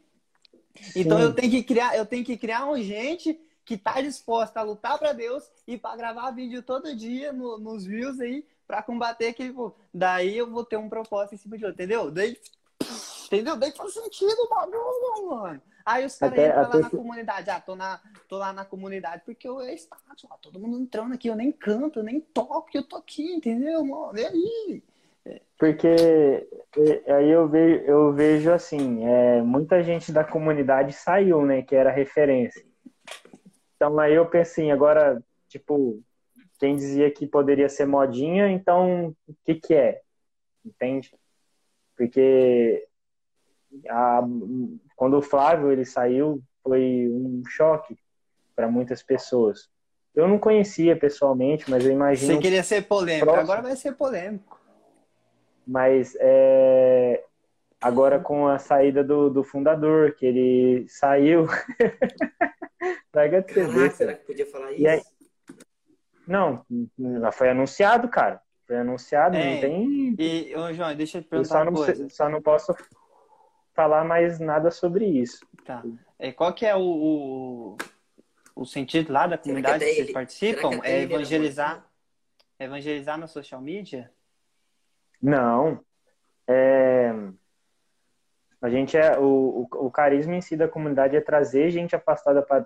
Então Sim. eu tenho que criar, eu tenho que criar um gente que tá disposta a lutar para Deus e para gravar vídeo todo dia no- nos views aí para combater aquele. Daí eu vou ter um propósito em cima de outro, entendeu? Daí, entendeu? Daí faz sentido o bagulho, mano. Aí os caras entram lá na se- comunidade. Ah, tô, na, tô lá na comunidade porque eu é status. ó, todo mundo entrando aqui, eu nem canto, eu nem toco, eu tô aqui, entendeu, mano? E aí? Porque aí eu vejo, eu vejo assim, é, muita gente da comunidade saiu, né, que era referência. Então aí eu pensei, agora, tipo, quem dizia que poderia ser modinha, então o que que é? Entende? Porque a- quando o Flávio ele saiu, foi um choque para muitas pessoas. Eu não conhecia pessoalmente, mas eu imagino Você queria ser polêmico, Próximo. agora vai ser polêmico. Mas é, agora com a saída do, do fundador, que ele saiu. Larga de ser Caraca, besta. será que podia falar isso? Aí- Não, já foi anunciado, cara. Foi anunciado, É. não tem. E, ô, João, deixa eu te Eu perguntar só uma não, coisa. só não posso falar mais nada sobre isso. Tá. É, qual que é o, o, o sentido lá da Será que comunidade até que vocês ele- participam? que É era evangelizar, evangelizar na social media? Não. É, A gente é. O, o, o carisma em si da comunidade é trazer gente afastada para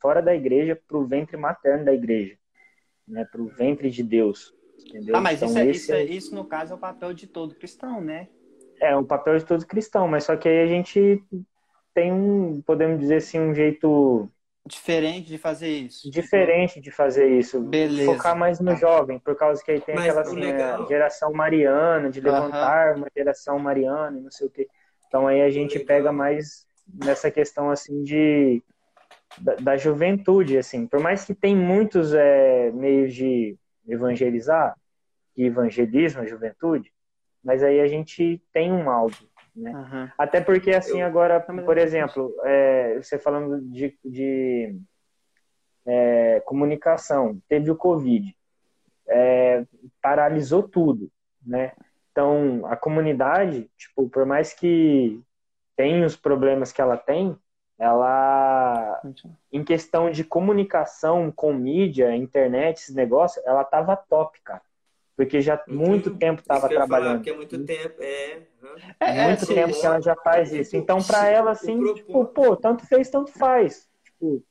fora da igreja para o ventre materno da igreja, né? Para o ventre de Deus. entendeu? Ah, mas Então, isso, é, isso, é- isso, no caso, é o papel de todo cristão, né? É um papel de todo cristão, mas só que aí a gente tem um, podemos dizer assim, um jeito Diferente de fazer isso. diferente de fazer isso. Beleza. Focar mais no Tá. jovem, por causa que aí tem Mas aquela assim, legal- a geração mariana, de levantar uma geração mariana e não sei o quê. Então aí a gente legal. pega mais nessa questão assim de da, da juventude, assim. Por mais que tem muitos é, meios de evangelizar, que evangelizam a juventude, mas aí a gente tem um alvo, né? Aham. Até porque, assim, Eu- agora, por exemplo, é, você falando de, de, é, comunicação, teve o Covid, é, paralisou tudo, né? Então, a comunidade, tipo, por mais que tenha os problemas que ela tem, ela, em questão de comunicação com mídia, internet, esses negócios, ela tava top, cara. Porque já muito Uhum. tempo Isso tava que eu ia falar, trabalhando. Porque é muito tempo, é. aham. É, é, muito assim, tempo que ela já faz isso. Então, pra ela, assim, tipo, pô, tanto fez, tanto faz. Tipo,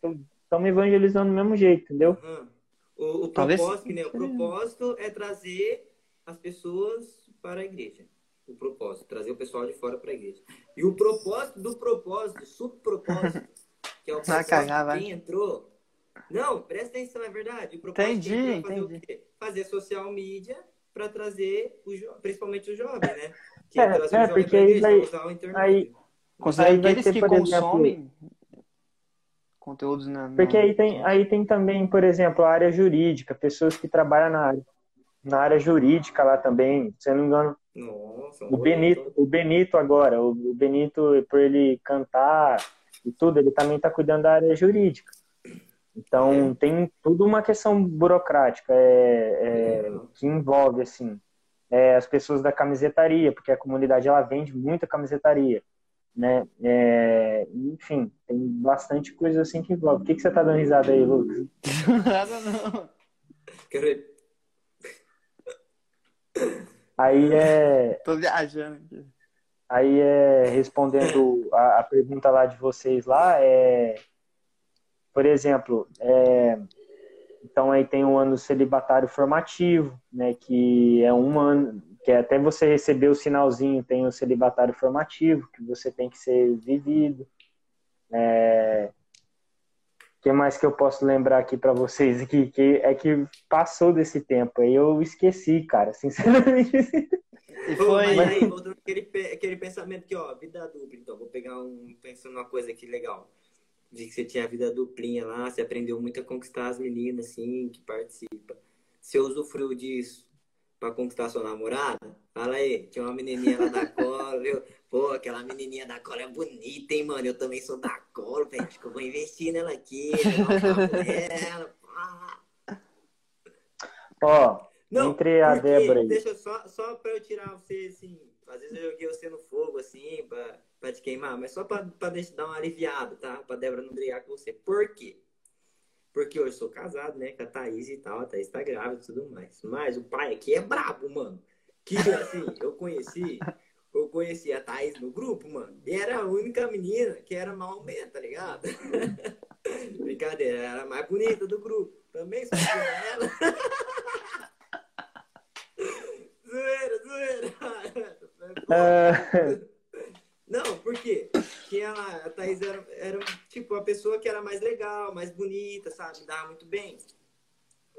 estamos evangelizando do mesmo jeito, entendeu? Aham. O, o Talvez- propósito, que nem o propósito é trazer as pessoas para a igreja. O propósito, trazer o pessoal de fora para a igreja. E o propósito do propósito, subpropósito, que é o propósito [laughs] vai. quem entrou. Não, presta atenção, é verdade. O propósito Entendi, é fazer entendi. o quê? Fazer social media para trazer, o jo- principalmente o jovem, né? Que É, é, porque aí vai- usar o internet. aí- Aí vai aqueles ter, que por exemplo, consomem conteúdos na. na- Porque aí tem, aí tem também, por exemplo, a área jurídica, pessoas que trabalham na área, na área jurídica lá também, se eu não me engano, Nossa, o Benito, o Benito agora, o Benito, por ele cantar e tudo, ele também está cuidando da área jurídica. Então, tem tudo uma questão burocrática é, é, que envolve, assim, é, as pessoas da camisetaria, porque a comunidade, ela vende muita camisetaria, né? É, enfim, tem bastante coisa assim que envolve. O que, que você tá dando risada aí, Lucas? [laughs] Nada não. Quero- Aí é, [laughs] Tô viajando aqui. aí é respondendo a, a pergunta lá de vocês lá, é, por exemplo, é, então aí tem o ano celibatário formativo, né, que é um ano, que é até você receber o sinalzinho, tem o celibatário formativo, que você tem que ser vivido. É, o que mais que eu posso lembrar aqui para vocês aqui, que é que passou desse tempo aí, eu esqueci, cara, sinceramente. E foi. mas aí, aquele, aquele pensamento que, ó, vida dupla, então, vou pegar um, pensando numa coisa aqui legal. Vi que você tinha a vida duplinha lá, você aprendeu muito a conquistar as meninas, assim, que participam. Você usufruiu disso pra conquistar sua namorada? Fala aí, tinha uma menininha lá da cola, viu? Pô, aquela menininha da cola é bonita, hein, mano? Eu também sou da cola, velho. Acho que eu vou investir nela aqui. Ó, Não, Entre a porque, Débora aí. Deixa eu só, só pra eu tirar você, assim. Às vezes eu joguei você no fogo, assim, pra, pra te queimar, mas só deixar, dar uma aliviada, tá? Pra Débora não brigar com você. Por quê? Porque hoje eu sou casado, né, com a Thaís e tal, a Thaís tá grávida e tudo mais. Mas o pai aqui é brabo, mano. Que, assim, eu conheci, eu conheci a Thaís no grupo, mano, e era a única menina que era mal tá ligado? [laughs] Brincadeira, era a mais bonita do grupo. Também tinha ela. [laughs] zoeira, zoeira. [laughs] ah, Não, por quê? Porque a Thaís era, era, tipo, a pessoa que era mais legal, mais bonita, sabe? Dava muito bem.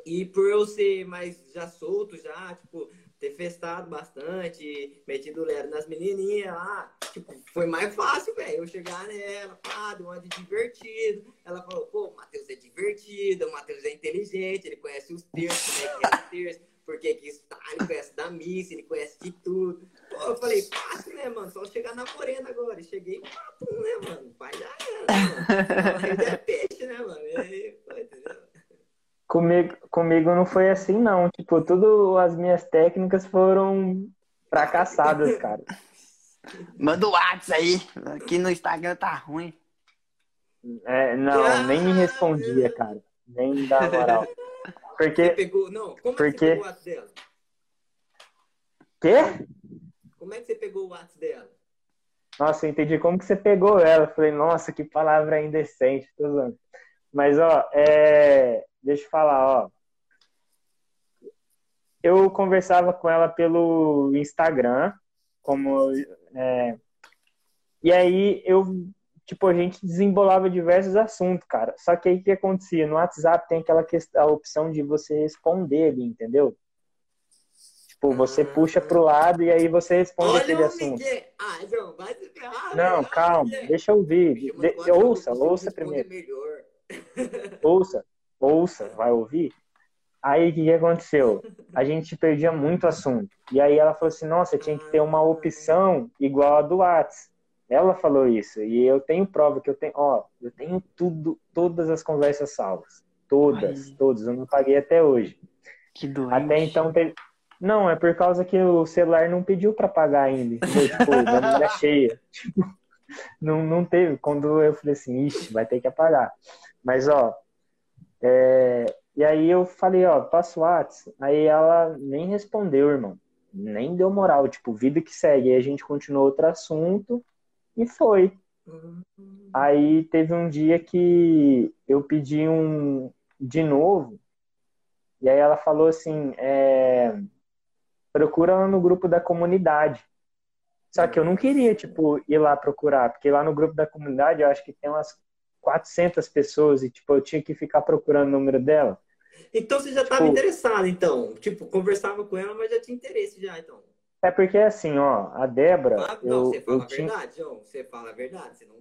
E por eu ser mais já solto, já, tipo, ter festado bastante, metido lero nas menininhas lá, tipo, foi mais fácil, velho, eu chegar nela, pá, de um de divertido. Ela falou, pô, o Matheus é divertido, o Matheus é inteligente, ele conhece os terços, como é que é os terços, porque que está, ele conhece da missa, ele conhece de tudo. Pô, eu falei, fácil, né, mano? Só chegar na morena agora. E cheguei, papo, né, mano? Pai já era, mano. É peixe, né, mano? E aí, pô, entendeu? comigo, comigo não foi assim, não. Tipo, tudo as minhas técnicas foram fracassadas, cara. Manda o WhatsApp aí. Aqui no Instagram tá ruim. É, não, nem me respondia, cara. Nem dá moral. Você Porque, pegou, não, como é que Porque- você pegou o WhatsApp dela? quê? Como é que você pegou o WhatsApp dela? Nossa, eu entendi como que você pegou ela. Falei, nossa, que palavra indecente. Tô zoando. Mas, ó, é... deixa eu falar, ó. eu conversava com ela pelo Instagram, como é, e aí eu tipo a gente desembolava diversos assuntos, cara. Só que aí o que acontecia no WhatsApp tem aquela questão, a opção de você responder entendeu? Tipo, você puxa pro lado e aí você responde Olha aquele o assunto. Ah, João, vai se ferrar. Não, velho. calma, deixa eu ouvir. De- ouça, ouça primeiro. [laughs] Ouça, ouça, vai ouvir? Aí o que, que aconteceu? A gente perdia muito assunto. E aí ela falou assim: nossa, tinha que ter uma opção igual a do Whats. Ela falou isso. E eu tenho prova que eu tenho, ó, eu tenho tudo, todas as conversas salvas. Todas, Ai. todas. Eu não paguei até hoje. Que doente. Até então teve. Não, é por causa que o celular não pediu pra pagar ainda. entendeu? Tipo, [laughs] a memória cheia. Tipo, não, não teve. Quando eu falei assim, ixi, vai ter que apagar. Mas, ó, é, e aí eu falei, ó, passo o WhatsApp. Aí ela nem respondeu, irmão. Nem deu moral. Tipo, vida que segue. Aí a gente continuou outro assunto e foi. Aí teve um dia que eu pedi um de novo, e aí ela falou assim, é, procura lá no grupo da comunidade. Só que eu não queria, tipo, ir lá procurar, porque lá no grupo da comunidade eu acho que tem umas 400 pessoas e, tipo, eu tinha que ficar procurando o número dela. Então você já estava Tipo- interessado, então. Tipo, conversava com ela, mas já tinha interesse já, então. É porque, assim, ó, a Débora, Ah, não, eu, você fala eu a tinha... verdade, João. Você fala a verdade, você não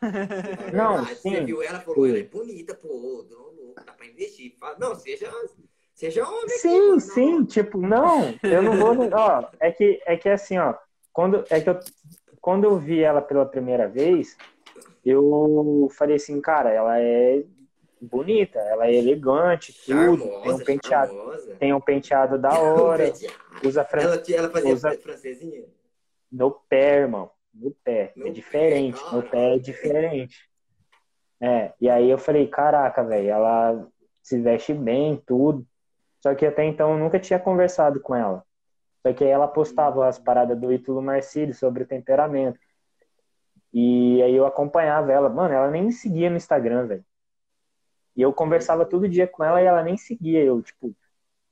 [laughs] Não, verdade. sim, Você viu ela, falou, ela é bonita, pô, dona dá pra investir. Fala, não, seja, seja homem Sim, sim, tipo, não, eu não vou, ó, é que é que assim, ó, quando é que eu quando eu vi ela pela primeira vez, eu falei assim, cara, ela é bonita, ela é elegante, tudo, tem um Charmosa, penteado, charmosa. tem um penteado da hora, usa fran... Ela, ela fazia usa- francesinha? no pé, irmão, no pé, No é pé, diferente, no pé é diferente. É, e aí eu falei, caraca, velho, ela se veste bem, tudo. Só que até então eu nunca tinha conversado com ela. Só que aí ela postava as paradas do Ítalo Marcílio sobre o temperamento. E aí eu acompanhava ela. Mano, ela nem me seguia no Instagram, velho. E eu conversava todo dia com ela e ela nem seguia. Eu, tipo,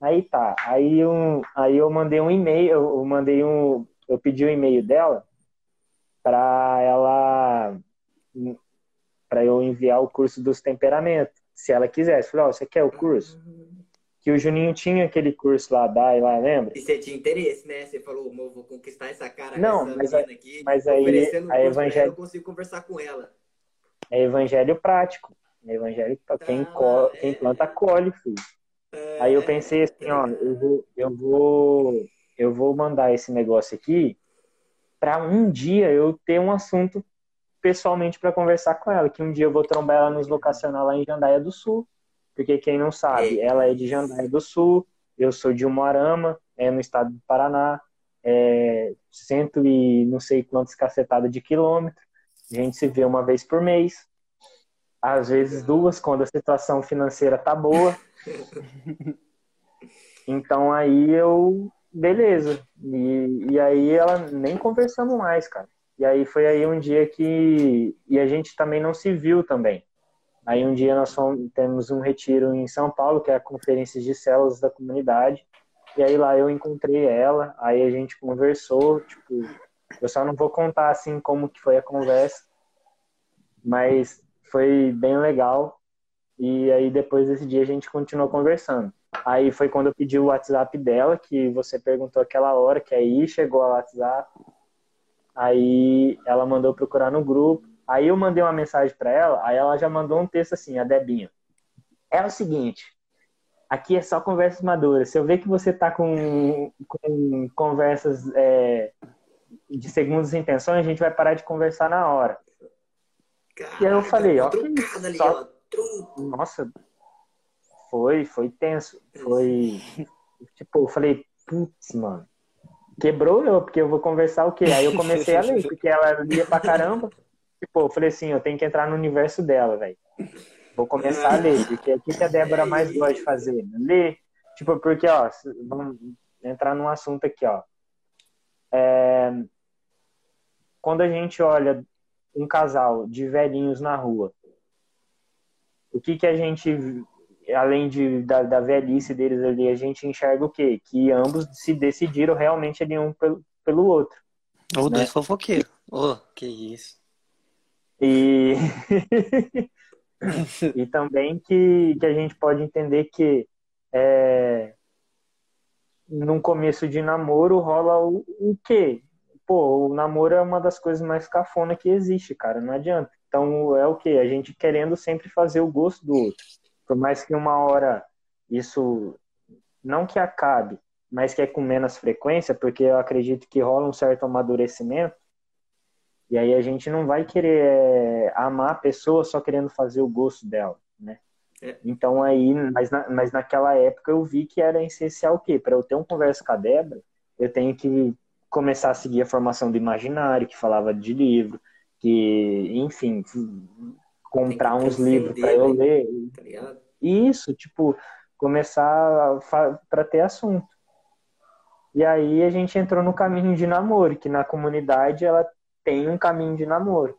aí tá. Aí eu, aí eu mandei um e-mail, eu mandei um. Eu pedi o e-mail dela pra ela. pra eu enviar o curso dos temperamentos. Se ela quisesse. Falei, ó, você quer o curso? Que o Juninho tinha aquele curso lá, DAI lá, lembra? E você tinha interesse, né? Você falou, "Amor, vou conquistar essa cara Não, essa mas aqui. mas aí a curso pra ela, evangel- eu consigo conversar com ela. É evangelho prático. É evangelho pra quem, Ah, co- é. quem planta, colhe, filho. É, Aí eu pensei assim, ó, eu vou, eu vou, eu vou mandar esse negócio aqui para um dia eu ter um assunto pessoalmente para conversar com ela, que um dia eu vou trombar ela nos vocacional lá em Jandaia do Sul, porque quem não sabe, É. ela é de Jandaia do Sul, eu sou de Umuarama, é no estado do Paraná, é cento e não sei quantos cacetadas de quilômetro, a gente se vê uma vez por mês, às vezes duas, quando a situação financeira tá boa, [laughs] então aí eu, beleza. E, e aí ela nem conversamos mais, cara. E aí foi aí um dia que. E a gente também não se viu também. Aí um dia nós fomos, temos um retiro em São Paulo, que é a Conferência de Células da Comunidade. E aí lá eu encontrei ela, aí a gente conversou, tipo, eu só não vou contar assim como que foi a conversa, mas foi bem legal. E aí depois desse dia a gente continuou conversando. Aí foi quando eu pedi o WhatsApp dela, que você perguntou aquela hora, que aí chegou o WhatsApp. Aí ela mandou procurar no grupo. Aí eu mandei uma mensagem para ela, aí ela já mandou um texto assim, a Debinha. É o seguinte, aqui é só conversas maduras. Se eu ver que você tá com, com conversas é, de segundas intenções, a gente vai parar de conversar na hora. E aí eu falei, ó, ali, só- ó. Nossa, foi, foi tenso. Foi. Tipo, eu falei, putz, mano. Quebrou eu, porque eu vou conversar o quê? Aí eu comecei a ler, [laughs] porque ela lia pra caramba. Tipo, eu falei assim, eu tenho que entrar no universo dela, velho. Vou começar a ler, porque o que a Débora mais gosta de fazer? Ler. Tipo, porque, ó, vamos entrar num assunto aqui, ó. É, Quando a gente olha um casal de velhinhos na rua, o que que a gente além de, da, da velhice deles ali, a gente enxerga o quê? Que ambos se decidiram realmente ali um pelo, pelo outro. Ou né? dois fofoqueiros. Ô, que isso. E, [laughs] e também que, que a gente pode entender que é, num começo de namoro rola o, o quê? Pô, o namoro é uma das coisas mais cafona que existe, cara, não adianta. Então é o quê? A gente querendo sempre fazer o gosto do outro. Por mais que uma hora isso não que acabe, mas que é com menos frequência, porque eu acredito que rola um certo amadurecimento. E aí a gente não vai querer é, amar a pessoa só querendo fazer o gosto dela, né? É. Então aí, mas, na, mas naquela época eu vi que era essencial o quê? Para eu ter uma conversa com a Débora, eu tenho que começar a seguir a formação do imaginário, que falava de livro, que, enfim, comprar uns livros para eu né? ler. Tá? Isso, tipo, começar para ter assunto. E aí a gente entrou no caminho de namoro, que na comunidade ela tem um caminho de namoro.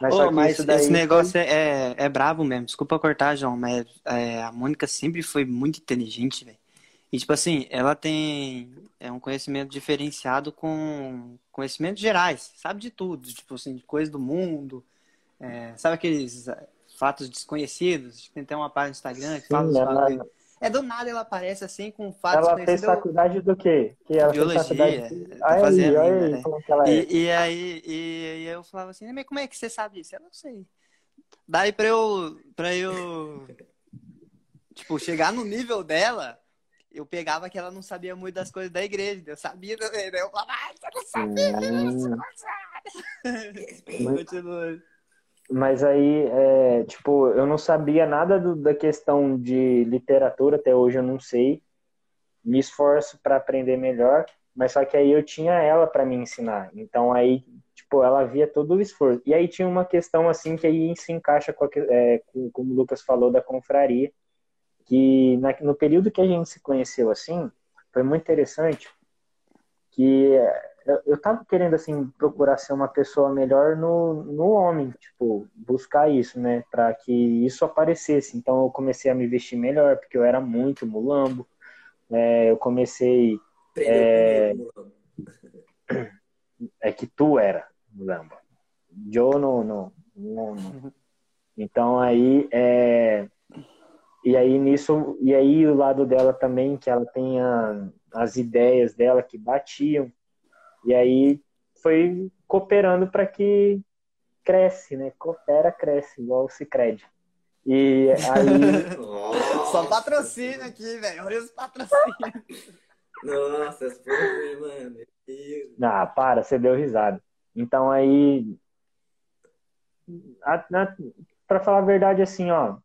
Mas, que mas isso daí esse negócio é, é, é brabo mesmo. Desculpa cortar, João, mas é, a Mônica sempre foi muito inteligente, velho. E, tipo assim, ela tem é um conhecimento diferenciado com conhecimentos gerais. Sabe de tudo, tipo assim, de coisa do mundo. é, sabe aqueles é, fatos desconhecidos? Tem até uma página no Instagram que fala Sim, dos ela- bagulho. É do nada ela aparece assim com fatos Ela fez faculdade do quê? Que ela Biologia, fez faculdade tá Aí, fazendo ainda, aí né? como que ela é. E, e aí e, e eu falava assim, mas como é que você sabe disso? Eu não sei. Daí pra eu, pra eu, tipo, chegar no nível dela, eu pegava que ela não sabia muito das coisas da igreja. Eu sabia também, né? Eu falava, ah, você não sabia disso, Hum. não sabe. [laughs] Continua. Mas aí, é, tipo, eu não sabia nada do- da questão de literatura, até hoje eu não sei. Me esforço para aprender melhor, mas só que aí eu tinha ela para me ensinar. Então aí, tipo, ela via todo o esforço. E aí tinha uma questão assim que aí se encaixa com, a é, com como o Lucas falou da confraria, que na- no período que a gente se conheceu assim, foi muito interessante, que eu, eu tava querendo, assim, procurar ser uma pessoa melhor no, no homem, tipo, buscar isso, né, para que isso aparecesse. Então eu comecei a me vestir melhor, porque eu era muito mulambo. É, eu comecei, comigo, mano. é que tu era mulambo. Eu não, não, não, não. Então aí, é, e aí nisso, e aí o lado dela também, que ela tem a- as ideias dela que batiam. E aí foi cooperando para que cresce, né? Coopera, cresce, igual o Cicred. E aí, [laughs] Só patrocínio aqui, velho. Olha os patrocínios. [laughs] Nossa, foi ruim, mano. Ah, para, você deu risada. Então aí, a- na- pra falar a verdade, assim, ó,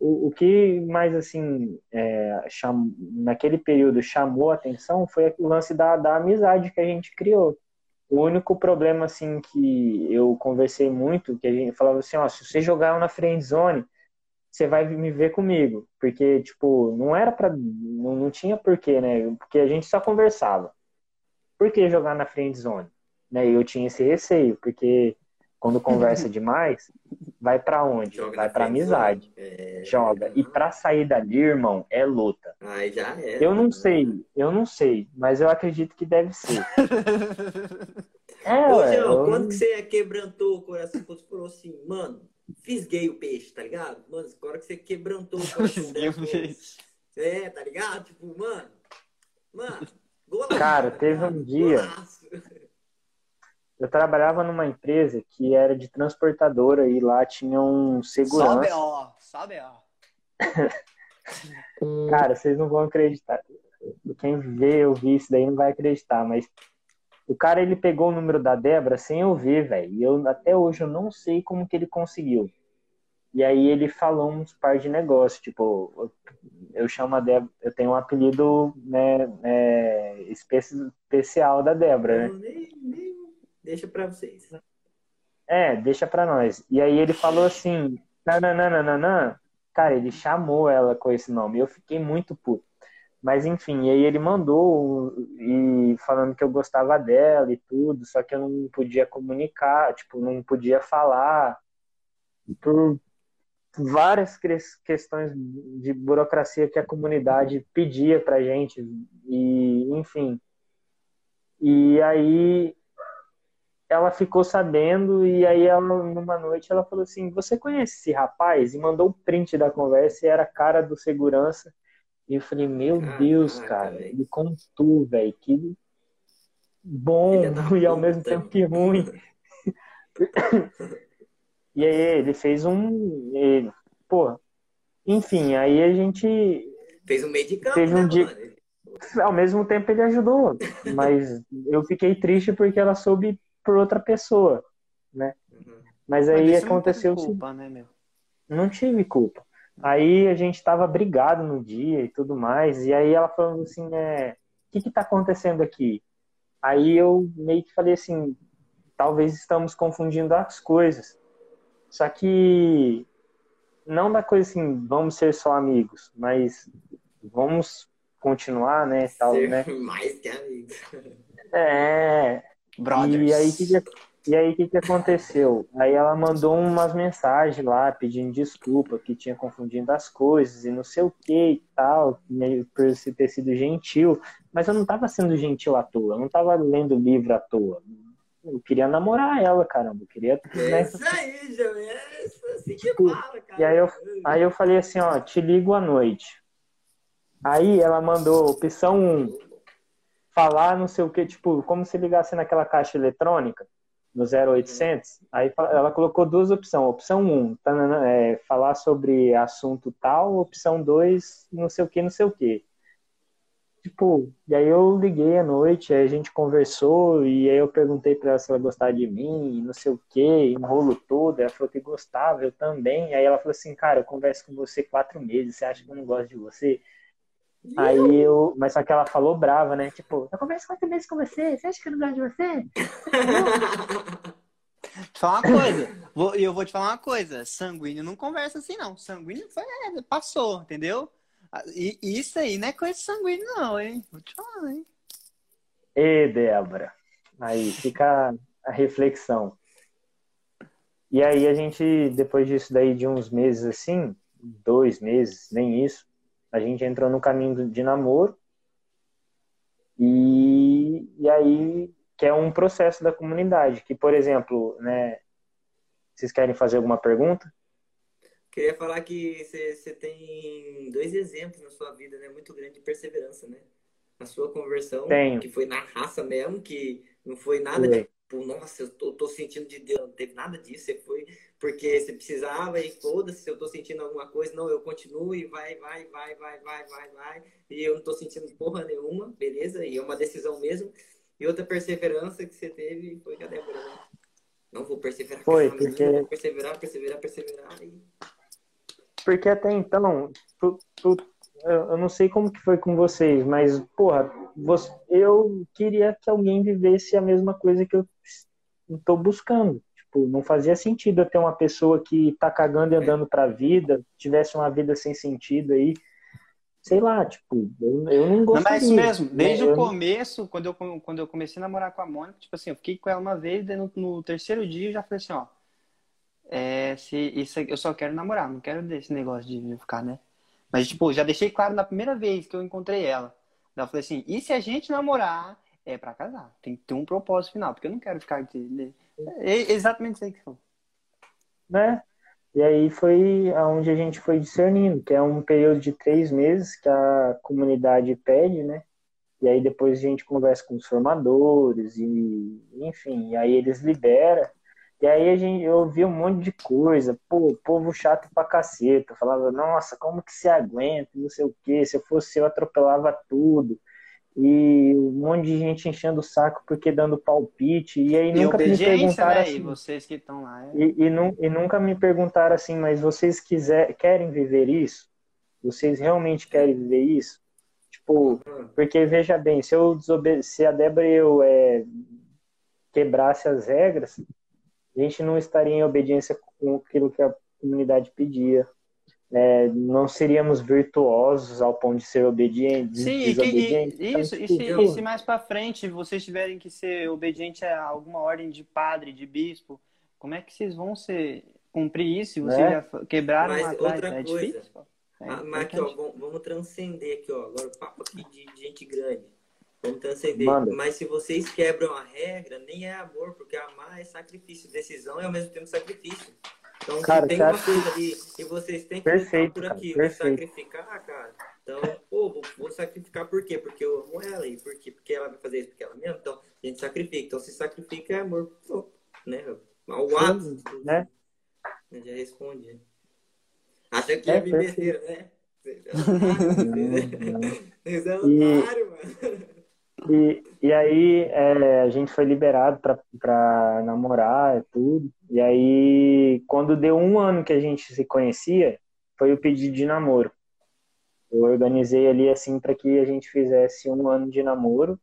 o, o que mais, assim, é, cham- naquele período chamou a atenção foi o lance da, da amizade que a gente criou. O único problema, assim, que eu conversei muito, que a gente falava assim, ó, se você jogar na friend zone, você vai me ver comigo. Porque, tipo, não era pra. Não, não tinha porquê, né? Porque a gente só conversava. Por que jogar na friend zone? Né? E eu tinha esse receio, porque quando [laughs] conversa demais, vai pra onde? Joga vai frente, amizade. É, Joga. E pra sair dali, irmão, é luta. Aí já era. Eu não sei, eu não sei, mas eu acredito que deve ser. [laughs] É, Ô, ué, João, eu- quando que você quebrantou o coração? Quando você falou assim, mano, fisguei o peixe, tá ligado? Mano, agora que você quebrantou o [laughs] coração dela, peixe. É, tá ligado? Tipo, mano, mano, golaço. Cara, tá teve um dia- Golaço. Eu trabalhava numa empresa que era de transportadora e lá tinha um Só segurança. B.O., só B.O. [laughs] Cara, vocês não vão acreditar. Quem vê eu vi isso daí não vai acreditar, mas o cara ele pegou o número da Débora sem eu ver, velho. E eu até hoje eu não sei como que ele conseguiu. E aí ele falou uns par de negócios, tipo, eu, eu chamo a Débora, eu tenho um apelido né, é, especi- especial da Débora, né? Deixa pra vocês. É, deixa pra nós. E aí ele falou assim, nananana, cara, ele chamou ela com esse nome. Eu fiquei muito puto. Mas enfim, e aí ele mandou e falando que eu gostava dela e tudo, só que eu não podia comunicar, tipo, não podia falar por várias questões de burocracia que a comunidade pedia pra gente e enfim. E aí ela ficou sabendo e aí ela, numa noite ela falou assim: "Você conhece esse rapaz?" e mandou o um print da conversa e era a cara do segurança. E eu falei: "Meu Deus, cara, ele contou, velho, que bom [laughs] e ao mesmo tempo que ruim." [coughs] e aí ele fez um, ele, pô, enfim, aí a gente fez um meio de campo, teve um né, dia, mano? ao mesmo tempo ele ajudou, mas eu fiquei triste porque ela soube por outra pessoa, né? Uhum. Mas aí mas aconteceu. Não, culpa, né, meu? não tive culpa. Aí a gente tava brigado no dia e tudo mais, e aí ela falando assim, é, o que que tá acontecendo aqui? Aí eu meio que falei assim, talvez estamos confundindo as coisas. Só que não da coisa assim, vamos ser só amigos, mas vamos continuar, né, tal, ser né? [laughs] mais que amigos. É, Brothers. E aí, que, e aí, o que, que aconteceu? Aí ela mandou umas mensagens lá pedindo desculpa, que tinha confundido as coisas e não sei o que e tal, por ter sido gentil. Mas eu não estava sendo gentil à toa, eu não estava lendo livro à toa. Eu queria namorar ela, caramba. Eu queria. Né? Isso aí, João. É assim que fala, cara. E aí eu, aí eu falei assim, ó, te ligo à noite. Aí ela mandou opção 1 falar não sei o que, tipo, como se ligasse naquela caixa eletrônica no 0800, aí ela colocou duas opções. Opção 1, tá, né, né, é, falar sobre assunto tal, opção 2, não sei o que, não sei o que. Tipo, e aí eu liguei à noite, aí a gente conversou, e aí eu perguntei pra ela se ela gostava de mim, não sei o que, enrolo todo, ela falou que gostava, eu também. Aí ela falou assim, cara, eu converso com você quatro meses, você acha que eu não gosto de você? Aí eu. Mas só que ela falou brava, né? Tipo, eu converso quatro meses com você, você acha que eu não gosto de você? [laughs] falar uma coisa, vou, eu vou te falar uma coisa, sanguíneo não conversa assim, não. Sanguíneo foi, é, passou, entendeu? E isso aí não é coisa sanguíneo, não, hein? Vou te falar, hein? E Débora. Aí fica a reflexão. E aí a gente, depois disso daí, de uns meses assim, dois meses, nem isso, a gente entrou no caminho de namoro e, e aí que é um processo da comunidade que por exemplo né vocês querem fazer alguma pergunta queria falar que você tem dois exemplos na sua vida né muito grande de perseverança né a sua conversão Tenho. que foi na raça mesmo que não foi nada foi. Tipo, nossa, eu tô, tô, sentindo de Deus, não teve nada disso, você foi porque você precisava e foda-se, se eu tô sentindo alguma coisa, não, eu continuo e vai, vai, vai, vai, vai, vai, vai, e eu não tô sentindo porra nenhuma, beleza? E é uma decisão mesmo. E outra perseverança que você teve foi com a Débora, né? Não vou perseverar, foi, porque... Menina, vou perseverar, perseverar, perseverar. E... Porque até então, tu, tu, eu não sei como que foi com vocês, mas, porra, eu queria que alguém vivesse a mesma coisa que eu estou buscando. Tipo, não fazia sentido eu ter uma pessoa que tá cagando e andando pra vida, tivesse uma vida sem sentido aí. Sei lá, tipo, eu, eu não. Não, mas é isso mesmo. Desde eu... o começo, quando eu, quando eu comecei a namorar com a Mônica, tipo assim, eu fiquei com ela uma vez, no, no terceiro dia eu já falei assim, ó, é, se isso, eu só quero namorar, não quero desse negócio de ficar, né? Mas, tipo, já deixei claro na primeira vez que eu encontrei ela. Ela falou assim, e se a gente namorar, é para casar. Tem que ter um propósito final, porque eu não quero ficar aqui. Né? É exatamente isso aí que falou. Né? E aí foi aonde a gente foi discernindo, que é um período de três meses que a comunidade pede, né? E aí depois a gente conversa com os formadores e, enfim, e aí eles liberam. E aí a gente, eu ouvi um monte de coisa, pô, povo chato pra caceta. Falava, nossa, como que se aguenta, não sei o quê. Se eu fosse eu, atropelava tudo. E um monte de gente enchendo o saco porque dando palpite. E aí e nunca me perguntaram né? assim. E vocês que estão lá. É... E, e, nu, e, nunca me perguntaram assim, mas vocês quiser, querem viver isso? Vocês realmente querem viver isso? Tipo, porque veja bem, se eu se a Débora e eu é, quebrasse as regras, a gente não estaria em obediência com aquilo que a comunidade pedia. É, não seríamos virtuosos ao ponto de ser obedientes. Sim, desobedientes. E, e, isso, e se, e se mais para frente vocês tiverem que ser obedientes a alguma ordem de padre, de bispo, como é que vocês vão ser cumprir isso e você É. já quebraram Mas atrás. outra É coisa. difícil. É Ah, mas aqui, ó, vamos transcender aqui, ó. Agora o papo aqui de, de gente grande. Vamos transcender. Manda. Mas se vocês quebram a regra, nem é amor, porque amar é sacrifício. Decisão é ao mesmo tempo sacrifício. Então, Cara, se tem acha- coisa ali e vocês têm que Perfeito, por cara, aquilo, perfeito. sacrificar, cara. Então, pô, vou, vou sacrificar por quê? Porque eu amo ela. E por quê? Porque ela vai fazer isso porque ela me ama. Então, a gente sacrifica. Então, se sacrifica é amor, né? O de tudo. né? Eu Já respondi. né? Acha que É, é, besteira, né? Vocês é [laughs] [laughs] E- otário, mano. E, e aí é, a gente foi liberado pra namorar e tudo. E aí, quando deu um ano que a gente se conhecia, foi o pedido de namoro. Eu organizei ali assim para que a gente fizesse um ano de namoro.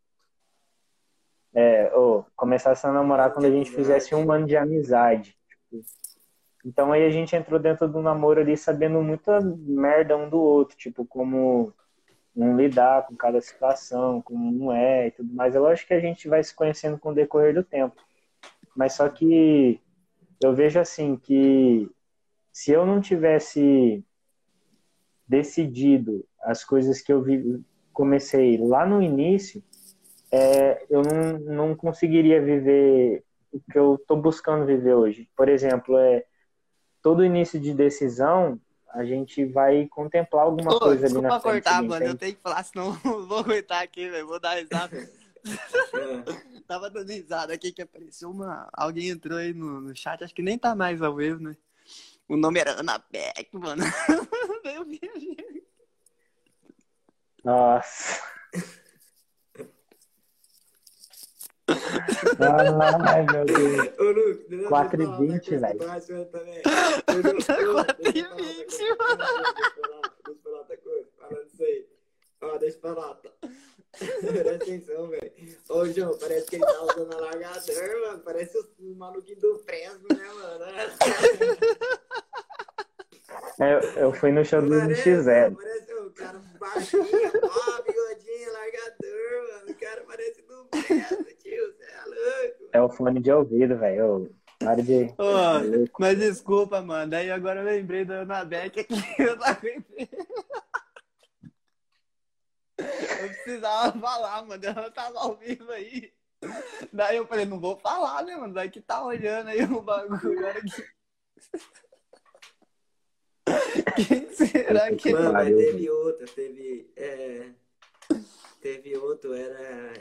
É, ou começasse a namorar quando a gente fizesse um ano de amizade. Então aí a gente entrou dentro do namoro ali sabendo muita merda um do outro, tipo, como não lidar com cada situação, como não é e tudo mais. É lógico que a gente vai se conhecendo com o decorrer do tempo. Mas só que eu vejo assim que se eu não tivesse decidido as coisas que eu vi, comecei lá no início, é, eu não, não conseguiria viver o que eu estou buscando viver hoje. Por exemplo, é todo início de decisão a gente vai contemplar alguma Ô, coisa ali na frente. cortar, mano. Eu tenho que falar, senão [laughs] eu vou aguentar aqui, velho. Vou dar risada. É. [laughs] Tava dando risada aqui que apareceu uma. Alguém entrou aí no, no chat, acho que nem tá mais ao vivo, né? O nome era Ana Beck, mano. [laughs] Gente. Nossa. Ai, meu Deus. Ô, Lu, deixa eu 4 e falar outra 20, coisa velho. que eu tô achando também. Ô, Lu, Lu, deixa eu falar outra 4 e coisa. 20, [laughs] Deixa eu falar- deixa eu falar outra coisa. Falando isso aí. Ó, deixa eu falar, tá? [laughs] Presta atenção, velho. Ô, João, parece que ele tá usando alargador, mano. Parece os maluquinhos do Fresno, né, mano? É, Eu, eu fui no show do Parece, NX0. parece o cara baixinho, ó, bigodinho, largador, mano. O cara parece do Fresno, tio. Você é louco. É o fone de ouvido, velho. Para de. Ô, mas desculpa, mano. Daí agora eu lembrei da Ana Beck aqui. [laughs] Eu não aguentei. Eu precisava falar, mano. Ela tava ao vivo aí. Daí eu falei, não vou falar, né, mano? Daí que tá olhando aí o bagulho. Olha que... [laughs] Quem será que Mano, mas teve outro, teve. é, teve outro, era.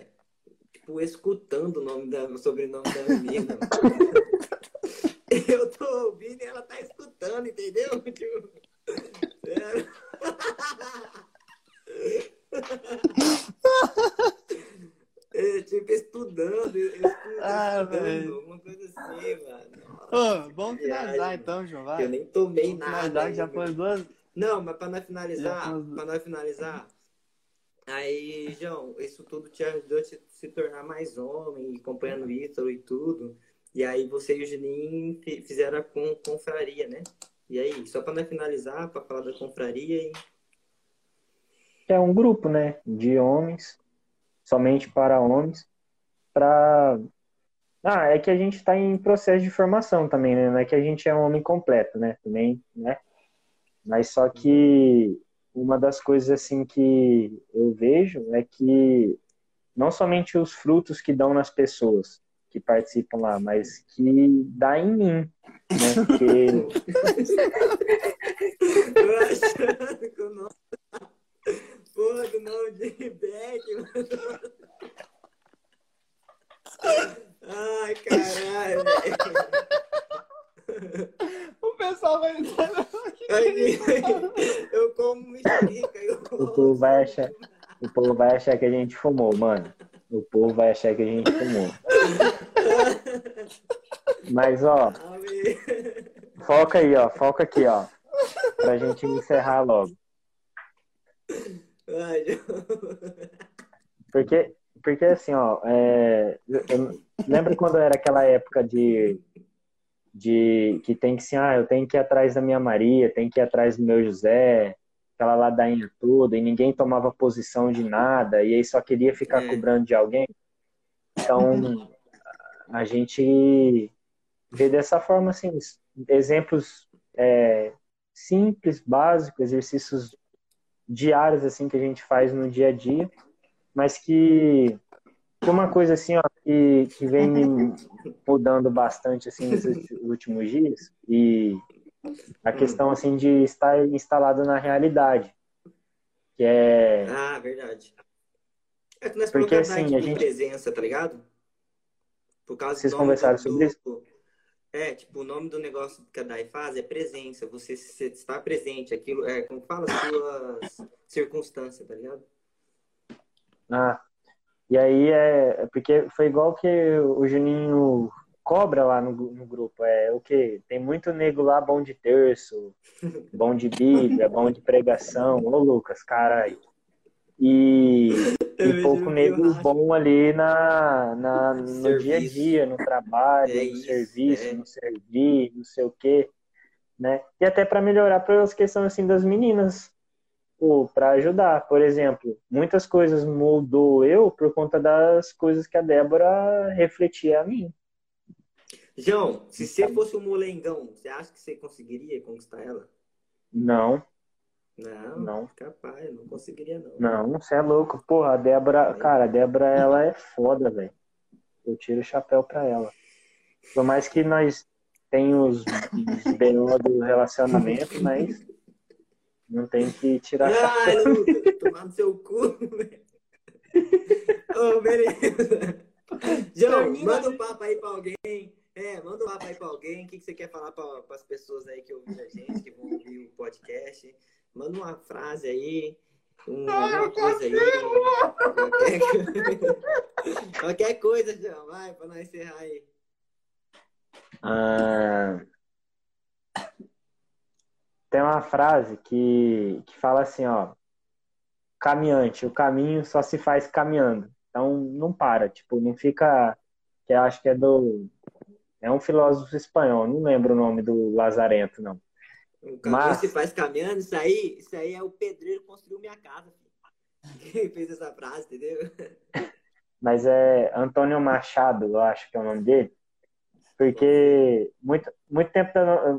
Tipo, escutando o nome da, o sobrenome da menina. [laughs] Eu tô ouvindo e ela tá escutando, entendeu? [laughs] Tipo, é. Tipo, estudando, estudando, Ah, estudando, velho. alguma coisa assim, mano. Ô, vamos finalizar então, João. Eu Vai. nem tomei Vamos nada. finalizar já foi duas. Não, mas para nós finalizar, para nós finalizar, aí, João, isso tudo te ajudou a se, tornar mais homem, acompanhando o Ítalo e tudo. E aí você e o Juninho fi- fizeram a con, confraria, né? E aí, só para finalizar, para falar da confraria e É um grupo, né? De homens, somente para homens, para. Ah, é que a gente está em processo de formação também, né? Não é que a gente é um homem completo, né? Também, né? Mas só que uma das coisas assim que eu vejo é que não somente os frutos que dão nas pessoas que participam lá, mas que dá em mim, né? Porque que o nome. Porra, do nome de Beck, mano. Ai, caralho, velho. O pessoal vai entrar. Aí, eu como mexerica. Eu o povo vai achar, o povo vai achar que a gente fumou, mano. O povo vai achar que a gente fumou. Mas ó, foca aí, ó, foca aqui, ó, pra gente encerrar logo. Porque, porque assim, ó, é, lembra quando era aquela época de, de que tem que assim, ah, eu tenho que ir atrás da minha Maria, tem que ir atrás do meu José, aquela ladainha toda, e ninguém tomava posição de nada, e aí só queria ficar É. cobrando de alguém. Então, a gente vê dessa forma assim, exemplos é, simples, básicos, exercícios diários assim que a gente faz no dia a dia, mas que uma coisa assim ó, que, que vem me mudando bastante assim nesses [laughs] últimos dias e a questão assim de estar instalado na realidade, que é Ah, verdade. É que nós Porque, assim, a gente- presença, tá ligado? Por causa Vocês conversaram sobre isso? É, tipo, o nome do negócio que a Dai faz é presença. Você, você está presente. Aquilo é, como fala, suas circunstâncias, tá ligado? Ah, e aí é é porque foi igual que o Juninho cobra lá no, no grupo. É o que? Tem muito nego lá bom de terço, bom de Bíblia, bom de pregação. Ô, Lucas, caralho. E, Eu e pouco no nego bom ali na, na, no Serviço. dia a dia, no trabalho, É no isso, serviço, é. no servir, não sei o quê, né? E até para melhorar pelas questões assim das meninas, ou para ajudar. Por exemplo, muitas coisas mudou eu por conta das coisas que a Débora refletia a mim. João, se você fosse um molengão, você acha que você conseguiria conquistar ela? Não, Não, não, capaz, não conseguiria não. não, você é louco. Porra, a Débora, cara, a Débora, ela é foda, velho. Eu tiro o chapéu pra ela. Por mais que nós tenhamos os B.O. do relacionamento, mas não tem que tirar chapéu. Ah, Lucas, tomar no seu cu. velho. [laughs] Ô, beleza. João, manda um papo aí pra alguém. É, manda um papo aí pra alguém. O que, que você quer falar pra, pras pessoas aí que ouvem a gente, que vão ouvir o podcast? Manda uma frase aí. Um, alguma coisa aí. Qualquer, [laughs] qualquer coisa, João. Vai, pra nós encerrar aí. Ah, tem uma frase que, que fala assim, ó, caminhante, o caminho só se faz caminhando. Então não para, tipo, não fica, que eu acho que é do, é um filósofo espanhol, não lembro o nome do Lazarento, não. O Mas- se faz caminhando. Isso aí, isso aí é o pedreiro que construiu minha casa. [laughs] Quem fez essa frase, entendeu? Mas é Antônio Machado, eu acho que é o nome dele. Porque muito, muito tempo da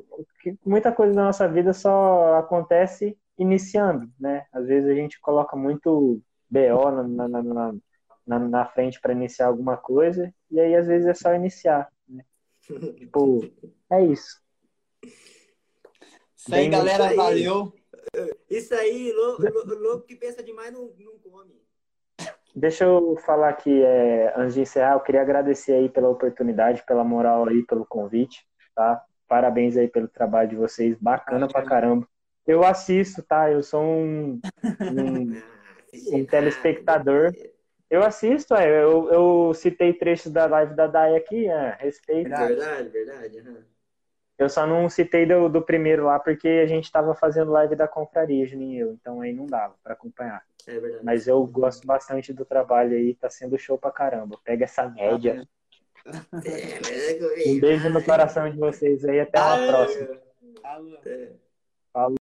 muita coisa da nossa vida só acontece iniciando, né? Às vezes a gente coloca muito BO na, na, na, na, na frente para iniciar alguma coisa, e aí às vezes é só iniciar. Tipo, é isso. Isso aí, Bem, galera. isso aí. Valeu. Isso aí, lou- lou- louco que pensa demais não, não come. Deixa eu falar aqui, é, antes de encerrar, eu queria agradecer aí pela oportunidade, pela moral aí, pelo convite, tá? Parabéns aí pelo trabalho de vocês, bacana pra caramba. Eu assisto, tá? Eu sou um, um- [laughs] Ah, Um telespectador. Eu assisto, é, eu, eu citei trechos da live da Dai aqui, é, respeito. Verdade, verdade. aham. Eu só não citei do, do primeiro lá porque a gente tava fazendo live da confraria, Juninho e eu, então aí não dava pra acompanhar. É verdade. Mas eu gosto bastante do trabalho aí, tá sendo show pra caramba. Pega essa média. É, é Um beijo no coração de vocês aí, até uma Ah, próxima. Alô. É.